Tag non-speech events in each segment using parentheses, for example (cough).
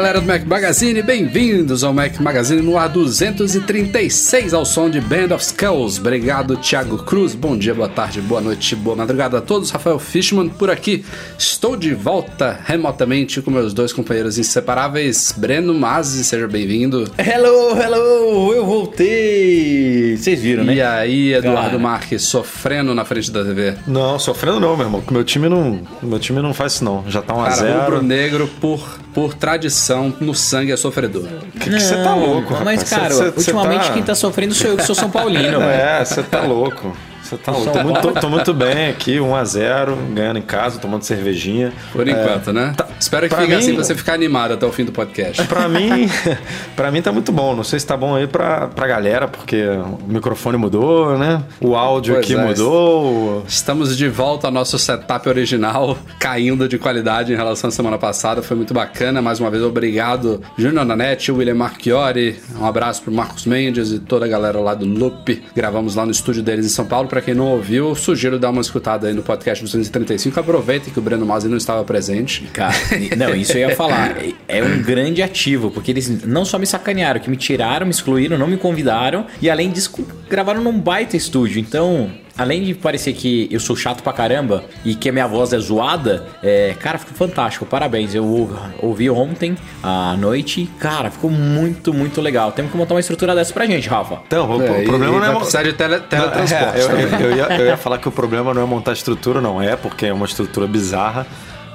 Galera do Mac Magazine, bem-vindos ao Mac Magazine no ar 236 ao som de Band of Skulls. Obrigado, Thiago Cruz. Bom dia, boa tarde, boa noite, boa madrugada a todos. Rafael Fishman por aqui. Estou de volta remotamente com meus dois companheiros inseparáveis, Breno Mazzi, seja bem-vindo. Hello, hello, eu voltei. Vocês viram, né? E aí, Eduardo Marques, sofrendo na frente da TV. Não, sofrendo não, meu irmão. Meu time não, meu time não faz isso não. Já tá 1 a Cara, 0. rubro-negro por, por tradição no sangue é sofredor. Você tá louco, Mas, rapaz? cara, Cê- cê- cê ultimamente tá- quem tá sofrendo sou eu, que sou São Paulino. (laughs) É, você tá louco. Você tá. Tô muito, tô muito bem aqui, 1x0, ganhando em casa, tomando cervejinha. Por enquanto, né? Espero que fique mim- assim pra você ficar animado até o fim do podcast. Pra mim, (laughs) (laughs) pra mim tá muito bom. Não sei se tá bom aí pra, pra galera, porque o microfone mudou, né? O áudio Pois aqui é. mudou. Estamos de volta ao nosso setup original, (laughs) caindo de qualidade em relação à semana passada. Foi muito bacana. Mais uma vez, obrigado, Júnior Nanete, William Marchiori. Um abraço pro Marcos Mendes e toda a galera lá do Loop. Gravamos lá no estúdio deles em São Paulo. Pra quem não ouviu, sugiro dar uma escutada aí no podcast 235. Aproveitem que o Breno Masi não estava presente. Cara, não, isso eu ia falar. É um grande ativo, porque eles não só me sacanearam, que me tiraram, me excluíram, não me convidaram, e além disso, gravaram num baita estúdio. Então, além de parecer que eu sou chato pra caramba e que a minha voz é zoada, é, cara, ficou fantástico. Parabéns. Eu ou- ouvi ontem à noite, cara, ficou muito, muito legal. Temos que montar uma estrutura dessa pra gente, Rafa. Então, o, É, o problema e não é. precisar de tele, teletransporte É, eu, também. eu- eu ia, eu ia falar que o problema não é montar estrutura, não é, porque é uma estrutura bizarra.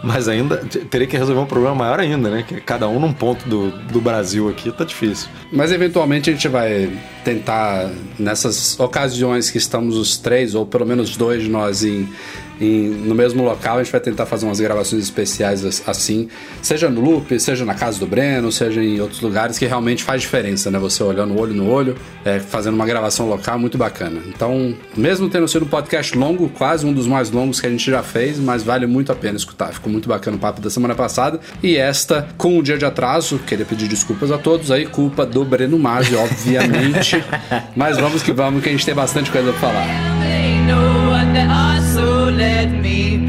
Mas ainda teria que resolver um problema maior ainda, né? Que cada um num ponto do, do Brasil aqui tá difícil. Mas eventualmente a gente vai tentar, nessas ocasiões que estamos os três, ou pelo menos dois de nós em, em- no mesmo local, a gente vai tentar fazer umas gravações especiais as- assim, seja no loop, seja na casa do Breno, seja em outros lugares, que realmente faz diferença, né? Você olhando olho no olho, é, fazendo uma gravação local muito bacana. Então, mesmo tendo sido um podcast longo, quase um dos mais longos que a gente já fez, mas vale muito a pena escutar. Ficou muito bacana o papo da semana passada. E esta, com um dia de atraso, queria pedir desculpas a todos aí, culpa do Breno Maggi, obviamente. (laughs) mas vamos que vamos, que a gente tem bastante coisa pra falar. Let me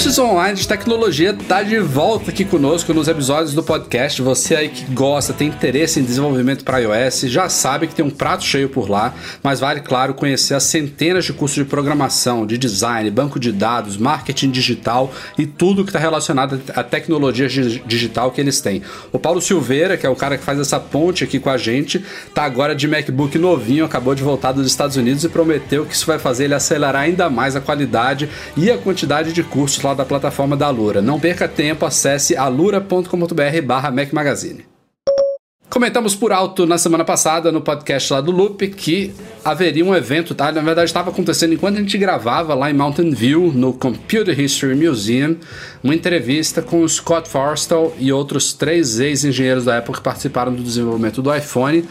Cursos Online de Tecnologia tá de volta aqui conosco nos episódios do podcast. Você aí que gosta, tem interesse em desenvolvimento para iOS, já sabe que tem um prato cheio por lá, mas vale, claro, conhecer as centenas de cursos de programação, de design, banco de dados, marketing digital e tudo que está relacionado à tecnologia gi- digital que eles têm. O Paulo Silveira, que é o cara que faz essa ponte aqui com a gente, tá agora de MacBook novinho, acabou de voltar dos Estados Unidos e prometeu que isso vai fazer ele acelerar ainda mais a qualidade e a quantidade de cursos lá da plataforma da Alura. Não perca tempo, acesse alura.com.br barra Mac Magazine. Comentamos por alto na semana passada no podcast lá do Loop que haveria um evento, tá? Na verdade estava acontecendo enquanto a gente gravava lá em Mountain View, no Computer History Museum, uma entrevista com o Scott Forstall e outros três ex-engenheiros da Apple que participaram do desenvolvimento do iPhone.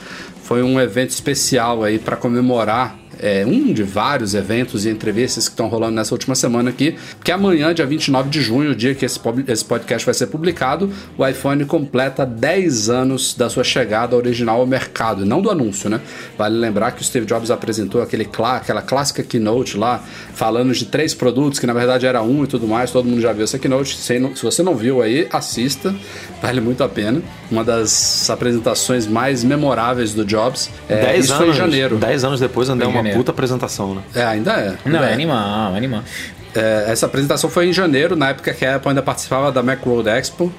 Foi um evento especial aí para comemorar é, um de vários eventos e entrevistas que estão rolando nessa última semana aqui, porque amanhã, dia 29 de junho, o dia que esse, esse podcast vai ser publicado, o iPhone completa 10 anos da sua chegada original ao mercado, não do anúncio, né? Vale lembrar que o Steve Jobs apresentou aquele, aquela clássica keynote lá, falando de três produtos, que na verdade era um e tudo mais, todo mundo já viu essa keynote, se não- se você não viu aí, assista, (laughs) vale muito a pena. Uma das apresentações mais memoráveis do Jobs. É, Dez isso anos, foi em janeiro. Dez anos depois é em uma janeiro. puta apresentação, né? É, ainda é. Não, ainda é animal, é animal. É, essa apresentação foi em janeiro, na época que a Apple ainda participava da Macworld Expo.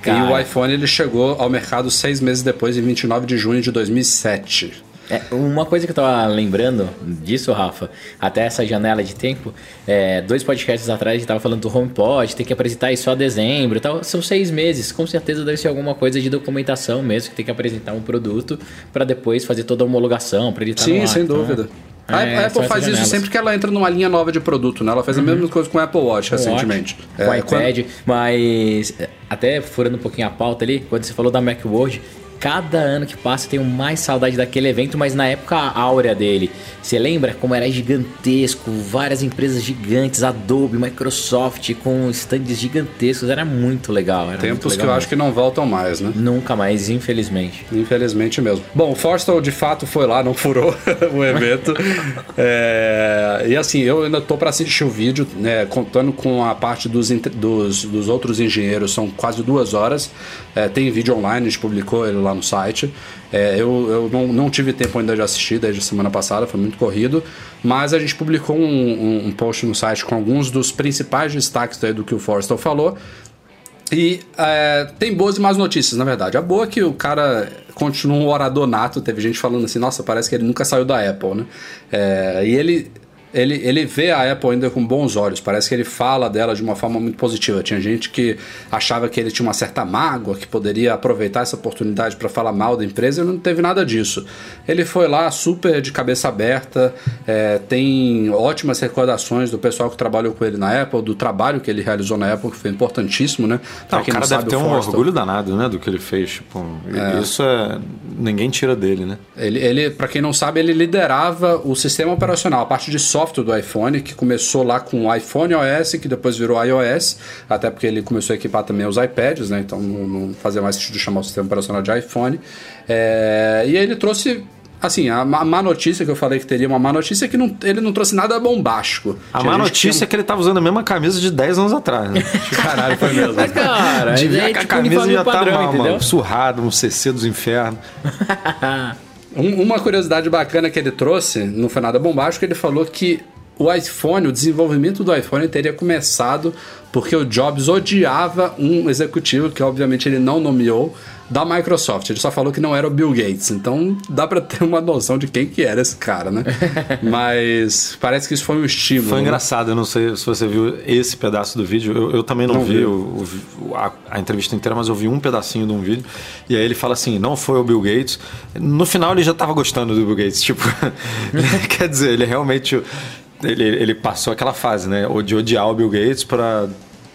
E Cara. o iPhone ele chegou ao mercado seis meses depois, em 29 de junho de 2007. É, uma coisa que eu tava lembrando disso, Rafa, até essa janela de tempo, é, dois podcasts atrás a gente tava falando do HomePod, tem que apresentar isso só dezembro e tal. São seis meses, com certeza deve ser alguma coisa de documentação mesmo, que tem que apresentar um produto para depois fazer toda a homologação, para ele estar no Sim, ar. sem Então, dúvida. A é, Apple faz isso janelas. sempre que ela entra numa linha nova de produto, né? Ela fez a mesma coisa com o Apple Watch recentemente. Com o É, iPad, mas é, até furando um pouquinho a pauta ali, quando você falou da Macworld, cada ano que passa eu tenho mais saudade daquele evento, mas na época áurea dele. Você lembra como era gigantesco, várias empresas gigantes, Adobe, Microsoft, com stands gigantescos, era muito legal. Era muito Tempos que legal eu acho que não voltam mais, né? mesmo. Nunca mais, infelizmente. Infelizmente mesmo. Bom, o Forstall de fato foi lá, não furou (laughs) o evento. (laughs) É, e assim, eu ainda tô para assistir o vídeo, né, contando com a parte dos, dos, dos outros engenheiros, são quase duas horas. É, tem vídeo online, a gente publicou ele lá no site. É, eu eu não, não tive tempo ainda de assistir desde a semana passada, foi muito corrido. Mas a gente publicou um, um- um post no site com alguns dos principais destaques do que o Forstall falou. E é, tem boas e más notícias, na verdade. A boa é que o cara continua um orador nato. Teve gente falando assim, nossa, parece que ele nunca saiu da Apple, né? É, e ele, ele, ele vê a Apple ainda com bons olhos. Parece que ele fala dela de uma forma muito positiva. Tinha gente que achava que ele tinha uma certa mágoa, que poderia aproveitar essa oportunidade para falar mal da empresa, e não teve nada disso. Ele foi lá super de cabeça aberta, é, tem ótimas recordações do pessoal que trabalhou com ele na Apple, do trabalho que ele realizou na Apple, que foi importantíssimo, né? Pra Não, o cara deve ter o um orgulho danado, né, do que ele fez. Tipo, Isso é. Ninguém tira dele, né? Ele, ele para quem não sabe, ele liderava o sistema operacional, a parte de software do iPhone, que começou lá com o iPhone OS, que depois virou iOS, até porque ele começou a equipar também os iPads, né? Então não, não fazia mais sentido chamar o sistema operacional de iPhone. É, e aí ele trouxe. Assim, a má notícia que eu falei que teria uma má notícia é que não, ele não trouxe nada bombástico. A má que notícia é que ele tava usando a mesma camisa de 10 anos atrás, né? (laughs) Caralho, foi mesmo. Mas, cara, De ver é que a tipo camisa já tá padrão, mal, entendeu? mano, surrado, um CC dos infernos. (laughs) Um- uma curiosidade bacana que ele trouxe, não foi nada bombástico, ele falou que o iPhone, o desenvolvimento do iPhone teria começado porque o Jobs odiava um executivo que obviamente ele não nomeou da Microsoft. Ele só falou que não era o Bill Gates. Então dá pra ter uma noção de quem que era esse cara, né? (laughs) Mas parece que isso foi um estímulo. Foi né? engraçado, eu não sei se você viu esse pedaço do vídeo. Eu, eu também não, Não vi vi. o- o- a, a entrevista inteira, mas eu vi um pedacinho de um vídeo. E aí ele fala assim: não foi o Bill Gates. No final ele já tava gostando do Bill Gates. (laughs) Tipo, (laughs) quer dizer, ele realmente. Ele, ele passou aquela fase, né? De odiar o Bill Gates para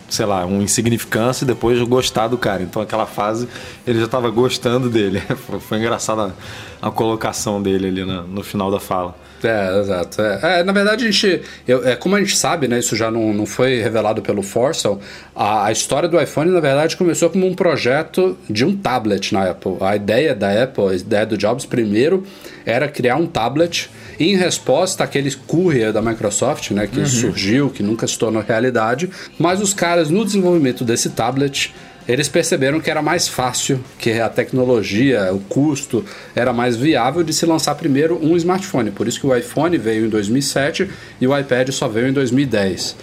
sei lá, um insignificância e depois gostar do cara. Então aquela fase ele já estava gostando dele. (laughs) Foi, engraçada a, colocação dele ali na- no final da fala. É, exato. É, É, na verdade, a gente. eu- é, como a gente sabe, né? Isso já não, não foi revelado pelo Forcel. A, a história do iPhone, na verdade, começou como um projeto de um tablet na Apple. A ideia da Apple, a ideia do Jobs, primeiro, era criar um tablet em resposta àquele courier da Microsoft, né? Que surgiu, que nunca se tornou realidade. Mas os caras, no desenvolvimento desse tablet, eles perceberam que era mais fácil, que a tecnologia, o custo era mais viável de se lançar primeiro um smartphone. Por isso que o iPhone veio em 2007 e o iPad só veio em 2010.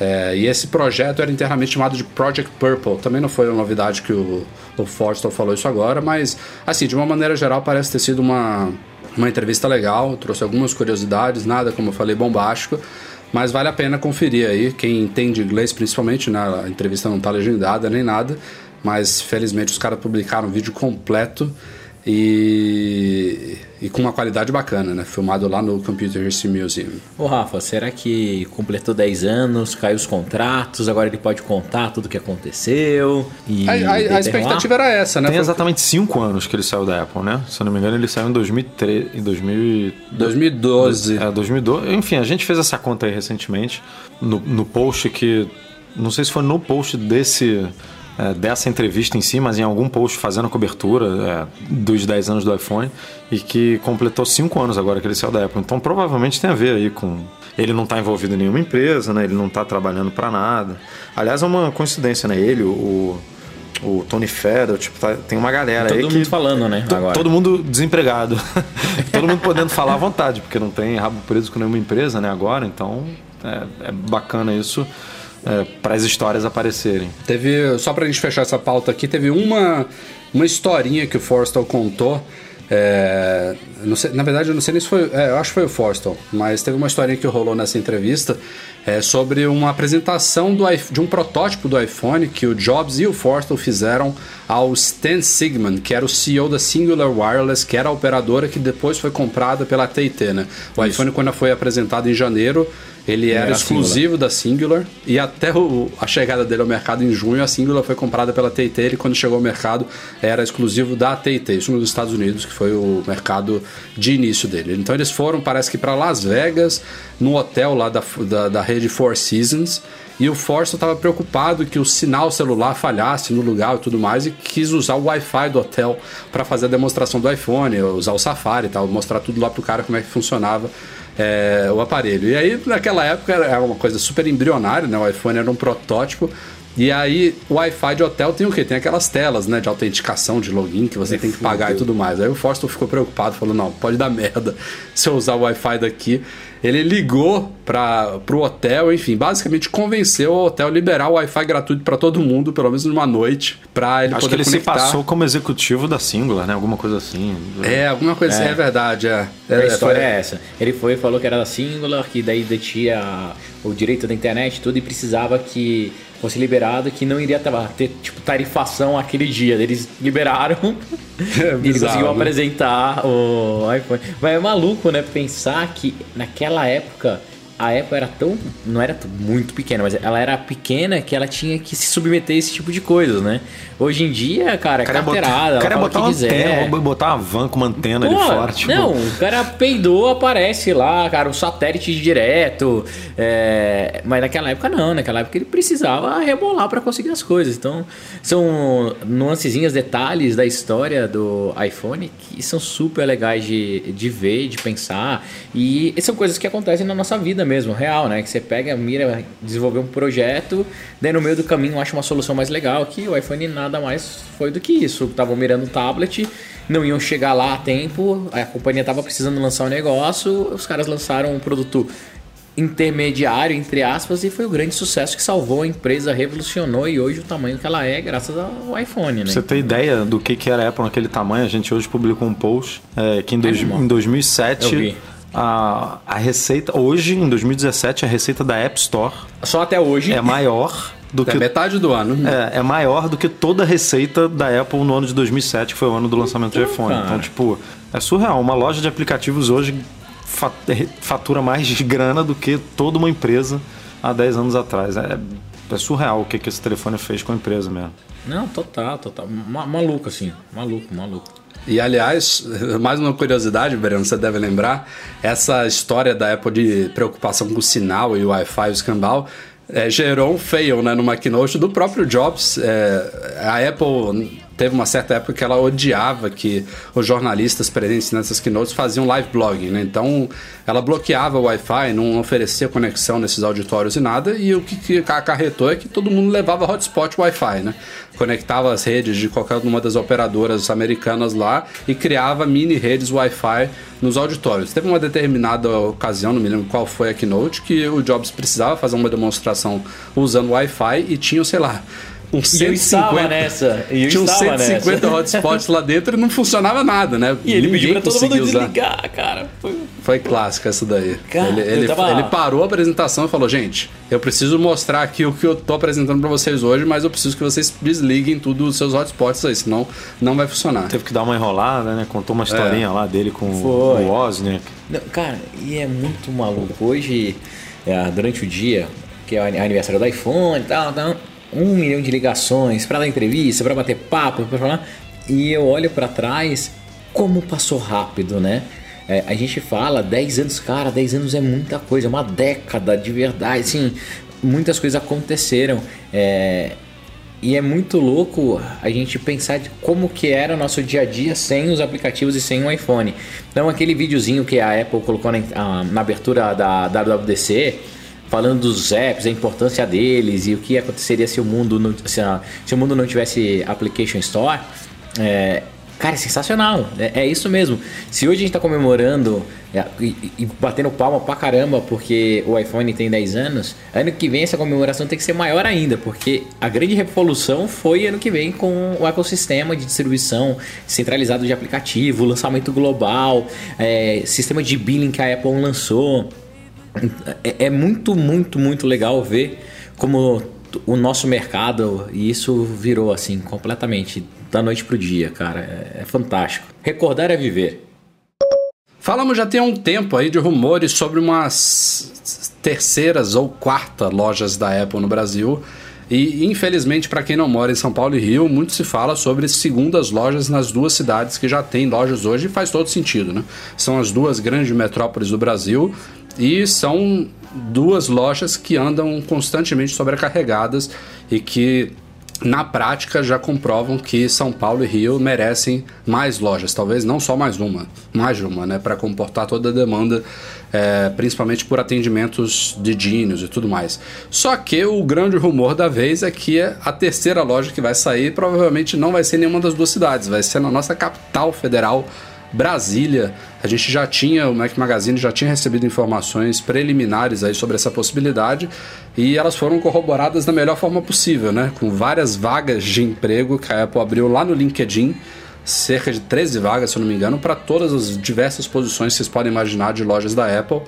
É, e esse projeto era internamente chamado de Project Purple. Também não foi uma novidade que o, o Forster falou isso agora, mas assim, de uma maneira geral, parece ter sido uma, uma entrevista legal. Trouxe algumas curiosidades, nada, como eu falei, bombástico. Mas vale a pena conferir aí, quem entende inglês principalmente, né? A entrevista não tá legendada nem nada, mas felizmente os caras publicaram um vídeo completo e, e com uma qualidade bacana, né? Filmado lá no Computer History Museum. Ô Rafa, será que completou 10 anos, caiu os contratos, agora ele pode contar tudo o que aconteceu? E A, a- a expectativa era essa, né? Tem Foi- exatamente 5 anos que ele saiu da Apple, né? Se eu não me engano, ele saiu em 2003, em 2000 e- 2012. É, 2012. Enfim, a gente fez essa conta aí recentemente no, no post que. Não sei se foi no post desse. É, dessa entrevista em si, mas em algum post fazendo a cobertura é, dos 10 anos do iPhone e que completou 5 anos agora que ele saiu da Apple. Então provavelmente tem a ver aí com. Ele não está envolvido em nenhuma empresa, né? ele não está trabalhando para nada. Aliás, é uma coincidência, né? Ele, o, o Tony Fedor, tipo, tá- tem uma galera Todo aí mundo que. falando, né? Agora. Todo mundo desempregado. (laughs) todo mundo podendo falar à vontade, porque não tem rabo preso com nenhuma empresa, né, agora. Então, é, é bacana isso para as histórias aparecerem. Teve, só pra gente fechar essa pauta aqui, teve uma, uma historinha que o Forrestal contou É, sei- na verdade, eu não sei nem se foi. é, eu acho que foi o Forstall, mas teve uma historinha que rolou nessa entrevista é, sobre uma apresentação do, de um protótipo do iPhone que o Jobs e o Forstall fizeram ao Stan Sigman, que era o CEO da Singular Wireless, que era a operadora que depois foi comprada pela AT&T, né? O iPhone, quando foi apresentado em janeiro, ele era era exclusivo da Singular e até o- a chegada dele ao mercado em junho, a Singular foi comprada pela TT. Ele, quando chegou ao mercado, era exclusivo da TT, isso nos Estados Unidos, que foi o mercado de início dele. Então eles foram, parece que para Las Vegas, num hotel lá da, da, da rede Four Seasons. E o Força estava preocupado que o sinal celular falhasse no lugar e tudo mais e quis usar o Wi-Fi do hotel para fazer a demonstração do iPhone, usar o Safari e tal, mostrar tudo lá pro cara como é que funcionava é, o aparelho. E aí, naquela época, era uma coisa super embrionária, né? O iPhone era um protótipo. E aí, o Wi-Fi de hotel tem o quê? Tem aquelas telas, né? De autenticação, de login, que você tem que pagar e tudo mais. Aí o Forster ficou preocupado, falou, não, pode dar (laughs) merda se eu usar o Wi-Fi daqui. Ele ligou para pro hotel, enfim, basicamente convenceu o hotel a liberar o Wi-Fi gratuito para todo mundo, pelo menos numa noite, para ele Acho que poder ele conectar. se passou como executivo da Singular, né? Alguma coisa assim. É, alguma coisa assim, é verdade, é. A É, história foi- é essa. Ele foi e falou que era da Singular, que daí detinha o direito da internet e tudo, e precisava que fosse liberado, que não iria ter, tipo, tarifação aquele dia. Eles liberaram (laughs) e ele bizarro, conseguiu né? apresentar o iPhone. Mas é maluco, né? Pensar que naquela época a Apple era tão. Não era muito pequena, mas ela era pequena que ela tinha que se submeter a esse tipo de coisas, né? Hoje em dia, cara, é cara botar, carteirada, cara fala o botar que quiser. antena, botar uma van com uma antena Pô, ali fora. Tipo, Não, o cara peidou, aparece lá, cara, o satélite direto. é, Mas naquela época não, naquela época ele precisava rebolar para conseguir as coisas. Então, são nuancezinhas, detalhes da história do iPhone que são super legais de, de ver, de pensar. E são coisas que acontecem na nossa vida mesmo, real, né? Que você pega, mira, desenvolver um projeto, daí no meio do caminho acha uma solução mais legal, que o iPhone nada mais foi do que isso. Estavam mirando o tablet, não iam chegar lá a tempo, a companhia estava precisando lançar um negócio, os caras lançaram um produto intermediário, entre aspas, e foi o grande sucesso que salvou a empresa, revolucionou e hoje o tamanho que ela é graças ao iPhone, né? Você ter ideia do que, que era a Apple naquele tamanho, a gente hoje publicou um post é, que em, dois- Animal. em Eu 2007 vi. A, a receita, hoje em 2017, a receita da App Store Só até hoje. é maior do É que metade do ano. É, é maior do que toda a receita da Apple no ano de 2007, que foi o ano do lançamento do iPhone. cara. Então, tipo, é surreal. Uma loja de aplicativos hoje fa- fatura mais de grana do que toda uma empresa há 10 anos atrás. É, é surreal o que, que esse telefone fez com a empresa mesmo. Não, total, total. Ma- maluco, assim. Maluco, maluco. E aliás, mais uma curiosidade, Breno, você deve lembrar, essa história da Apple de preocupação com o sinal e o Wi-Fi o escambau é, gerou um fail né, numa keynote do próprio Jobs. É, a Apple teve uma certa época que ela odiava que os jornalistas presentes nessas keynotes faziam live blogging, né? Então ela bloqueava o Wi-Fi, não oferecia conexão nesses auditórios e nada, e o que, acarretou é que todo mundo levava hotspot Wi-Fi, né? Conectava as redes de qualquer uma das operadoras americanas lá e criava mini redes Wi-Fi nos auditórios. Teve uma determinada ocasião, não me lembro qual foi a keynote, que o Jobs precisava fazer uma demonstração usando Wi-Fi e tinha, sei lá, E eu 150, estava nessa, e eu tinha uns estava 150 nessa. hotspots lá dentro e não funcionava nada, né? E ele Ninguém pediu pra todo mundo usar. desligar, cara. Foi... Foi clássica essa daí. Cara, ele, ele, tava- ele parou a apresentação e falou: Gente, eu preciso mostrar aqui o que eu tô apresentando pra vocês hoje, mas eu preciso que vocês desliguem tudo os seus hotspots aí, senão não vai funcionar. Teve que dar uma enrolada, né? Contou uma historinha lá dele com Foi. o Wozniak. Não, cara, e é muito maluco. Hoje, é, durante o dia, que é o ani- aniversário do iPhone e tal, tal, um milhão de ligações pra dar entrevista, pra bater papo, pra falar. E eu olho pra trás, como passou rápido, né? É, a gente fala 10 anos, cara, 10 anos é muita coisa, é uma década de verdade, assim, muitas coisas aconteceram. É, e é muito louco a gente pensar de como que era o nosso dia a dia sem os aplicativos e sem o iPhone. Então aquele videozinho que a Apple colocou na, na abertura da WWDC, falando dos apps, a importância deles e o que aconteceria se o mundo não, se, a- se o mundo não tivesse Application Store, é, Cara, é sensacional. É, é isso mesmo. Se hoje a gente tá comemorando é, e, e batendo palma pra caramba porque o iPhone tem 10 anos, ano que vem essa comemoração tem que ser maior ainda, porque a grande revolução foi ano que vem com o ecossistema de distribuição centralizado de aplicativo, lançamento global, é, sistema de billing que a Apple lançou. É, é muito, muito, muito legal ver como o nosso mercado e isso virou assim completamente da noite pro dia, cara. É, é fantástico. Recordar é viver. Falamos já tem um tempo aí de rumores sobre umas terceiras ou quarta lojas da Apple no Brasil. E infelizmente, para quem não mora em São Paulo e Rio, muito se fala sobre segundas lojas nas duas cidades que já têm lojas hoje e faz todo sentido, né? São as duas grandes metrópoles do Brasil e são duas lojas que andam constantemente sobrecarregadas e que na prática já comprovam que São Paulo e Rio merecem mais lojas, talvez não só mais uma, mais uma, né, para comportar toda a demanda, é, principalmente por atendimentos de dínios e tudo mais. Só que o grande rumor da vez é que a terceira loja que vai sair provavelmente não vai ser nenhuma das duas cidades, vai ser na nossa capital federal, Brasília. A gente já tinha, o Mac Magazine já tinha recebido informações preliminares aí sobre essa possibilidade e elas foram corroboradas da melhor forma possível, né? Com várias vagas de emprego que a Apple abriu lá no LinkedIn, cerca de 13 vagas, se eu não me engano, para todas as diversas posições que vocês podem imaginar de lojas da Apple.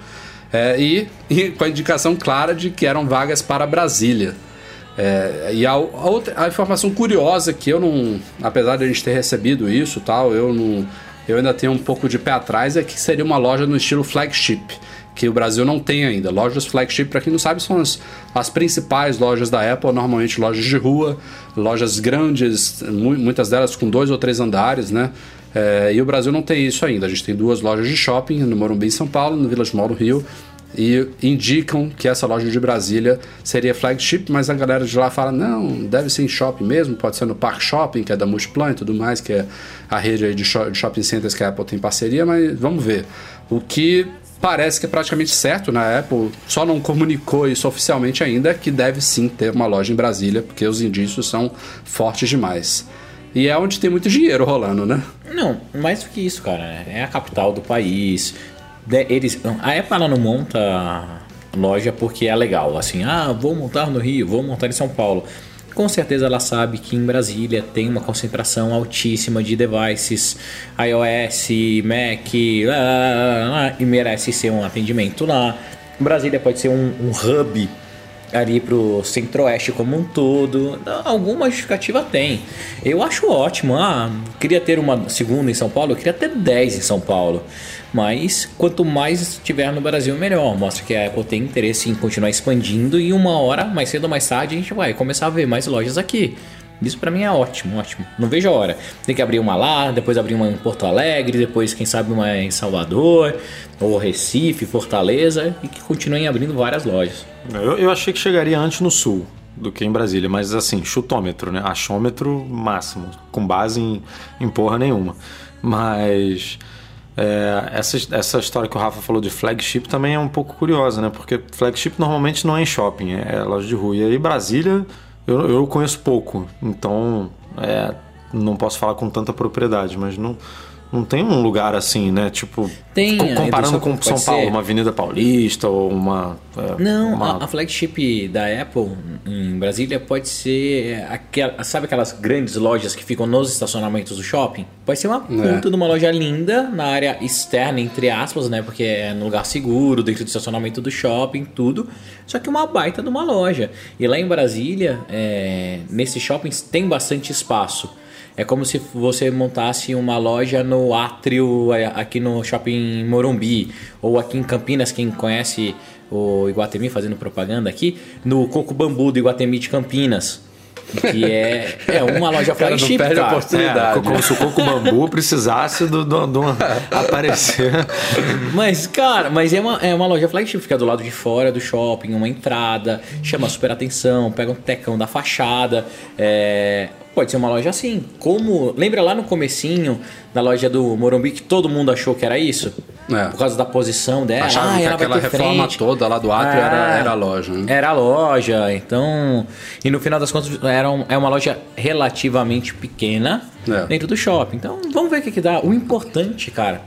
É, e, e, com a indicação clara de que eram vagas para Brasília. É, e a, a, outra, a informação curiosa que eu não, apesar de a gente ter recebido isso tal, eu não eu ainda tenho um pouco de pé atrás, é que seria uma loja no estilo flagship, que o Brasil não tem ainda. Lojas flagship, para quem não sabe, são as, as principais lojas da Apple, normalmente lojas de rua, lojas grandes, muitas delas com dois ou três andares, né? É, e o Brasil não tem isso ainda. A gente tem duas lojas de shopping, no Morumbi em São Paulo, no Village Mall no Rio, e indicam que essa loja de Brasília seria flagship, mas a galera de lá fala: não, deve ser em shopping mesmo, pode ser no Park Shopping, que é da Multiplan e tudo mais, que é a rede de shopping centers que a Apple tem parceria, mas vamos ver. O que parece que é praticamente certo, né? A Apple só não comunicou isso oficialmente ainda, que deve sim ter uma loja em Brasília, porque os indícios são fortes demais. E é onde tem muito dinheiro rolando, né? Não, mais do que isso, cara. É a capital do país eles, a Apple ela não monta loja porque é legal, assim, ah, vou montar no Rio, vou montar em São Paulo. Com certeza ela sabe que em Brasília tem uma concentração altíssima de devices iOS, Mac, lá, lá, lá, e merece ser um atendimento lá. Brasília pode ser um, um hub ali pro centro-oeste como um todo. Alguma justificativa tem. Eu acho ótimo. Ah, queria ter uma segunda em São Paulo, eu queria ter 10 em São Paulo. Mas quanto mais tiver no Brasil, melhor. Mostra que a Apple tem interesse em continuar expandindo e uma hora, mais cedo ou mais tarde, a gente vai começar a ver mais lojas aqui. Isso para mim é ótimo, ótimo. Não vejo a hora. Tem que abrir uma lá, depois abrir uma em Porto Alegre, depois, quem sabe, uma em Salvador, ou Recife, Fortaleza, e que continuem abrindo várias lojas. Eu, eu achei que chegaria antes no sul do que em Brasília, mas assim, chutômetro, né? Achômetro máximo, com base em, em porra nenhuma. Mas é, essa, essa história que o Rafa falou de flagship também é um pouco curiosa, né? Porque flagship normalmente não é em shopping, é loja de rua. E aí Brasília eu, eu conheço pouco, então é, não posso falar com tanta propriedade, mas não, não tem um lugar assim, né? Tipo, tem, comparando com São Paulo, uma Avenida Paulista ou uma. É, não, uma... A, a, flagship da Apple em Brasília pode ser aquela, sabe aquelas grandes lojas que ficam nos estacionamentos do shopping? Pode ser uma puta é. de uma loja linda na área externa, entre aspas, né? Porque é no lugar seguro, dentro do estacionamento do shopping, tudo. Só que uma baita de uma loja. E lá em Brasília, é, nesses shoppings tem bastante espaço. É como se você montasse uma loja no átrio é, aqui no shopping Morumbi ou aqui em Campinas, quem conhece o Iguatemi fazendo propaganda aqui, no Coco Bambu do Iguatemi de Campinas. Que é, é uma loja (laughs) flagship, cara. cara. oportunidade. É, como se o Coco Bambu precisasse do, do, do aparecer. Mas, cara, mas é uma, é uma loja flagship, fica do lado de fora do shopping, uma entrada, chama super atenção, pega um tecão da fachada. É, Pode ser uma loja assim. Como. Lembra lá no comecinho da loja do Morumbi que todo mundo achou que era isso? É. Por causa da posição dela. Achavam ah, que ela vai aquela ter reforma frente. toda lá do átrio era, Ah, era a loja. Né? Era a loja, então. E no final das contas, era um- é uma loja relativamente pequena É. dentro do shopping. Então, vamos ver o que, que dá. O importante, cara,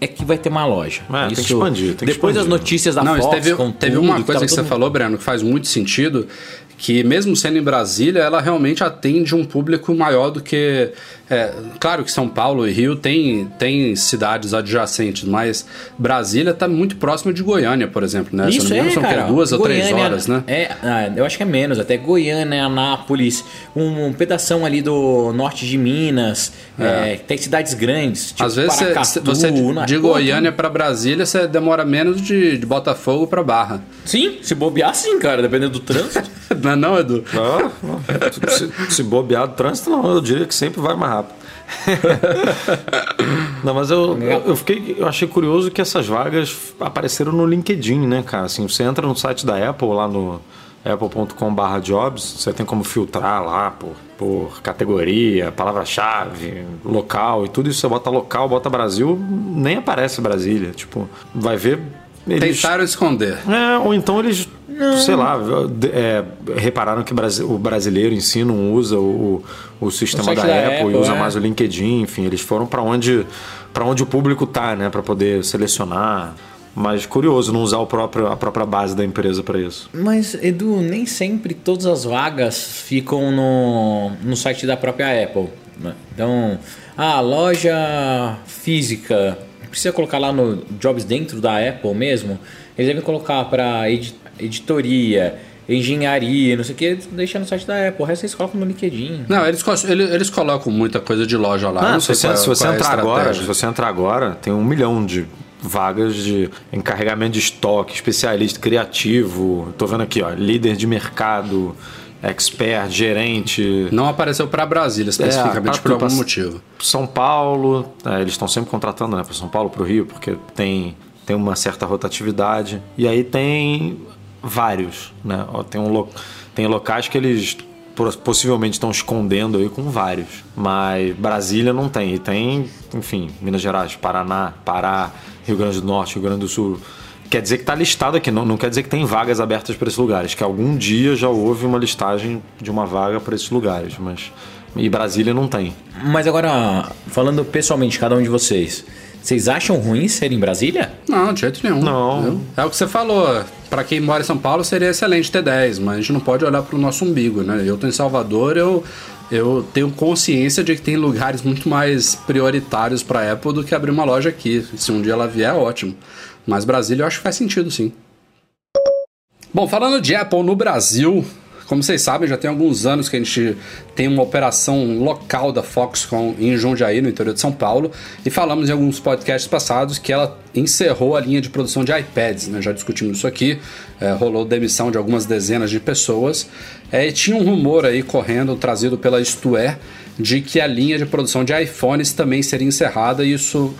é que vai ter uma loja. É, tem que expandir, tem que Depois das expandir. notícias da Não, Fox, teve, com teve tudo, uma que coisa tava que você mundo- falou, Breno, que faz muito sentido, que mesmo sendo em Brasília, ela realmente atende um público maior do que... é, claro que São Paulo e Rio tem, tem cidades adjacentes, mas Brasília está muito próximo de Goiânia, por exemplo, né? Se Isso não me é, são cara. duas ou três Goiânia horas, né? É, ah, eu acho que é menos, até Goiânia, Anápolis, um, um pedação ali do norte de Minas, é, tem cidades grandes, tipo Às vezes você- Paracatu, você de, Goiânia para Brasília, você demora menos de, de Botafogo para Barra. Sim, se bobear sim, cara, dependendo do trânsito. (laughs) Não é não, Edu? Não, não. se, se bobear do trânsito, não, eu diria que sempre vai mais rápido. (laughs) não, mas eu, eu, fiquei, eu achei curioso que essas vagas apareceram no LinkedIn, né, cara? Assim, você entra no site da Apple, lá no apple.com/jobs, você tem como filtrar lá por, por categoria, palavra-chave, local e tudo isso. Você bota local, bota Brasil, nem aparece Brasília. Tipo, vai ver. Eles, Tentaram esconder. é, ou então eles, sei lá, é, repararam que o brasi- o brasileiro em si não usa o, o sistema da, da Apple, Apple, e usa é. mais o LinkedIn, enfim, eles foram para onde para onde o público tá, né, para poder selecionar. Mas curioso não usar o próprio, a própria base da empresa para isso. Mas, Edu, nem sempre todas as vagas ficam no, no site da própria Apple. né? Então, a loja física, precisa colocar lá no Jobs dentro da Apple mesmo. Eles devem colocar para editoria, engenharia, não sei o que, deixa no site da Apple. O resto eles colocam no LinkedIn. Não, eles, eles, eles colocam muita coisa de loja lá. Ah, não se você, qual é- se você qual é a entrar agora, se você entrar agora, tem um milhão de vagas de encarregamento de estoque, especialista criativo. Tô vendo aqui, ó, líder de mercado, expert, gerente. Não apareceu para Brasília especificamente É, por algum motivo. São Paulo, é, eles estão sempre contratando, né, para São Paulo, para o Rio, porque tem tem uma certa rotatividade. E aí tem vários, né? Tem um tem locais que eles possivelmente estão escondendo aí com vários, mas Brasília não tem. E tem, enfim, Minas Gerais, Paraná, Pará, Rio Grande do Norte, Rio Grande do Sul. Quer dizer que está listado aqui, não, não quer dizer que tem vagas abertas para esses lugares, que algum dia já houve uma listagem de uma vaga para esses lugares, mas e Brasília não tem. Mas agora, falando pessoalmente, cada um de vocês, vocês acham ruim ser em Brasília? Não, de jeito nenhum. Não. É o que você falou. Para quem mora em São Paulo seria excelente ter 10, mas a gente não pode olhar para o nosso umbigo, né? Eu tô em Salvador, eu, eu tenho consciência de que tem lugares muito mais prioritários para a Apple do que abrir uma loja aqui. Se um dia ela vier, ótimo. Mas Brasília eu acho que faz sentido, sim. Bom, falando de Apple no Brasil, como vocês sabem, já tem alguns anos que a gente tem uma operação local da Foxconn em Jundiaí, no interior de São Paulo, e falamos em alguns podcasts passados que ela encerrou a linha de produção de iPads, né? já discutimos isso aqui, é, rolou demissão de algumas dezenas de pessoas, é, e tinha um rumor aí correndo, trazido pela Isto É, de que a linha de produção de iPhones também seria encerrada, e isso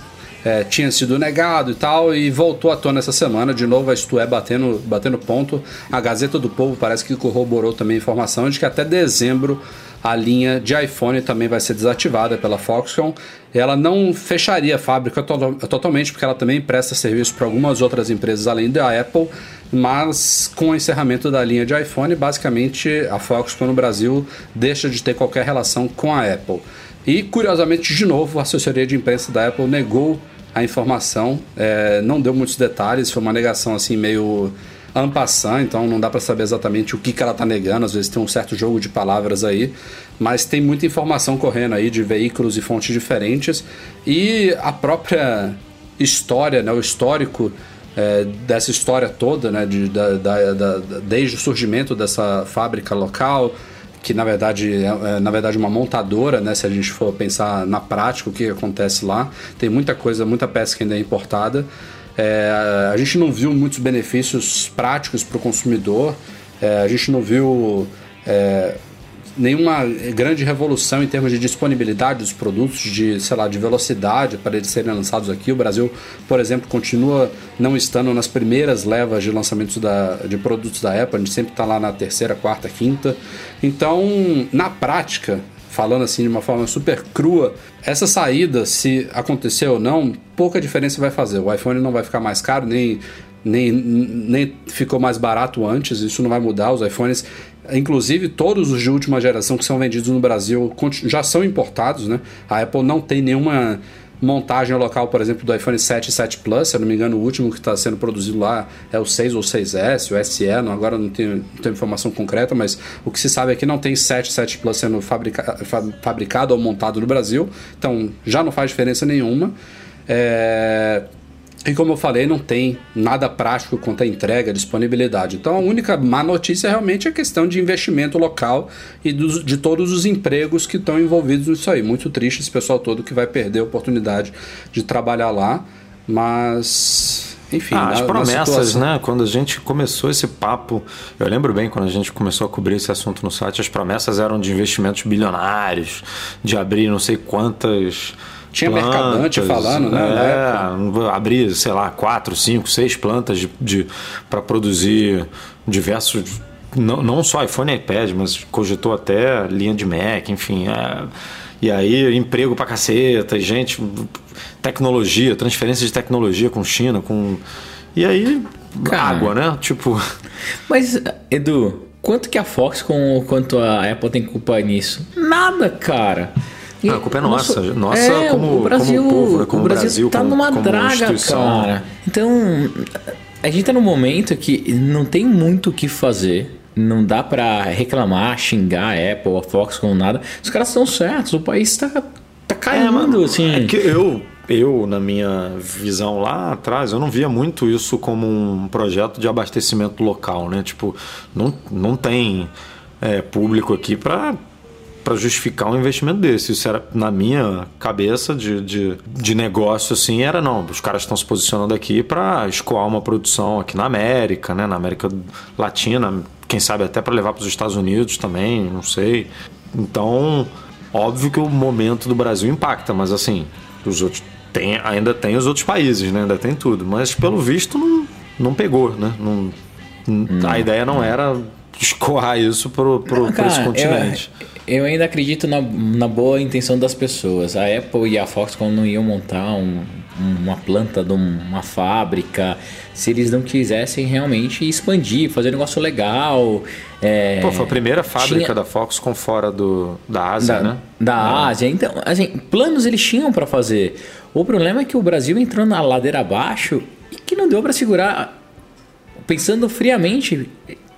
é, tinha sido negado e tal, e voltou à tona essa semana, de novo a Isto É batendo, batendo ponto. A Gazeta do Povo parece que corroborou também a informação de que até dezembro a linha de iPhone também vai ser desativada pela Foxconn. Ela não fecharia a fábrica to- totalmente, porque ela também presta serviço para algumas outras empresas além da Apple, mas com o encerramento da linha de iPhone, basicamente a Foxconn no Brasil deixa de ter qualquer relação com a Apple. E curiosamente, de novo, a assessoria de imprensa da Apple negou a informação, é, não deu muitos detalhes, foi uma negação assim meio ampassant, então não dá para saber exatamente o que, que ela está negando, às vezes tem um certo jogo de palavras aí, mas tem muita informação correndo aí de veículos e fontes diferentes e a própria história, né, o histórico é, dessa história toda, né, de, da, da- da- desde o surgimento dessa fábrica local, que na verdade é, é, na verdade uma montadora, né, se a gente for pensar na prática o que acontece lá, tem muita coisa, muita peça que ainda é importada. É, a gente não viu muitos benefícios práticos para o consumidor, é, a gente não viu é, nenhuma grande revolução em termos de disponibilidade dos produtos, de, sei lá, de velocidade para eles serem lançados aqui. O Brasil, por exemplo, continua não estando nas primeiras levas de lançamentos da, de produtos da Apple, a gente sempre está lá na terceira, quarta, quinta. Então, na prática, falando assim de uma forma super crua, essa saída, se acontecer ou não, pouca diferença vai fazer. O iPhone não vai ficar mais caro, nem, nem, nem ficou mais barato antes, isso não vai mudar. Os iPhones, inclusive todos os de última geração que são vendidos no Brasil, já são importados, né? A Apple não tem nenhuma montagem local, por exemplo, do iPhone 7 e 7 Plus, se eu não me engano, o último que está sendo produzido lá é o 6 ou 6S, o SE, não, agora não tenho, não tenho informação concreta, mas o que se sabe é que não tem 7 e 7 Plus sendo fabrica, fa- fabricado ou montado no Brasil, então já não faz diferença nenhuma. É, e como eu falei, não tem nada prático quanto a entrega, disponibilidade. Então a única má notícia realmente é a questão de investimento local e dos- de todos os empregos que estão envolvidos nisso aí. Muito triste esse pessoal todo que vai perder a oportunidade de trabalhar lá, mas. Enfim, Ah, as na promessas, né? Quando a gente começou esse papo, eu lembro bem quando a gente começou a cobrir esse assunto no site, as promessas eram de investimentos bilionários, de abrir não sei quantas. Tinha Mercadante falando, né, É, abrir, sei lá, quatro, cinco, seis plantas de, de, para produzir diversos. Não, não só iPhone e iPad, mas cogitou até linha de Mac, enfim. é. e aí, emprego pra caceta, gente, tecnologia, transferência de tecnologia com China, com. E aí, Cara. água, né? Tipo. Mas, Edu, quanto que a Fox com quanto a Apple tem culpa nisso? Nada, cara. E Ah, a culpa é nossa. Nossa como- o Brasil, como povo? Como o Brasil, Brasil, tá como- numa como draga, cara. Então, a gente tá num momento que não tem muito o que fazer. Não dá pra reclamar, xingar a Apple, a Fox com nada. Os caras estão certos, o país tá, tá caindo, mano, assim. É que eu, eu, na minha visão lá atrás, eu não via muito isso como um projeto de abastecimento local, né? Tipo, não, não tem é, público aqui para para justificar um investimento desse. Isso era, na minha cabeça de, de, de negócio, assim, era não. Os caras estão se posicionando aqui para escoar uma produção aqui na América, né? Na América Latina, quem sabe até para levar para os Estados Unidos também, não sei. Então, óbvio que o momento do Brasil impacta, mas assim, os outros tem, ainda tem os outros países, né? Ainda tem tudo. Mas pelo visto não, não pegou, né? Não, A ideia não era escoar isso pro, pro, Não, pro esse continente. Eu, eu ainda acredito na, na boa intenção das pessoas. A Apple e a Foxconn não iam montar um- uma planta de uma fábrica se eles não quisessem realmente expandir, fazer um negócio legal. é, Pô, foi a primeira fábrica tinha- da Foxconn fora do, da Ásia, da, né? da Ásia. Então, assim, planos eles tinham para fazer. O problema é que o Brasil entrou na ladeira abaixo e que não deu para segurar. Pensando friamente,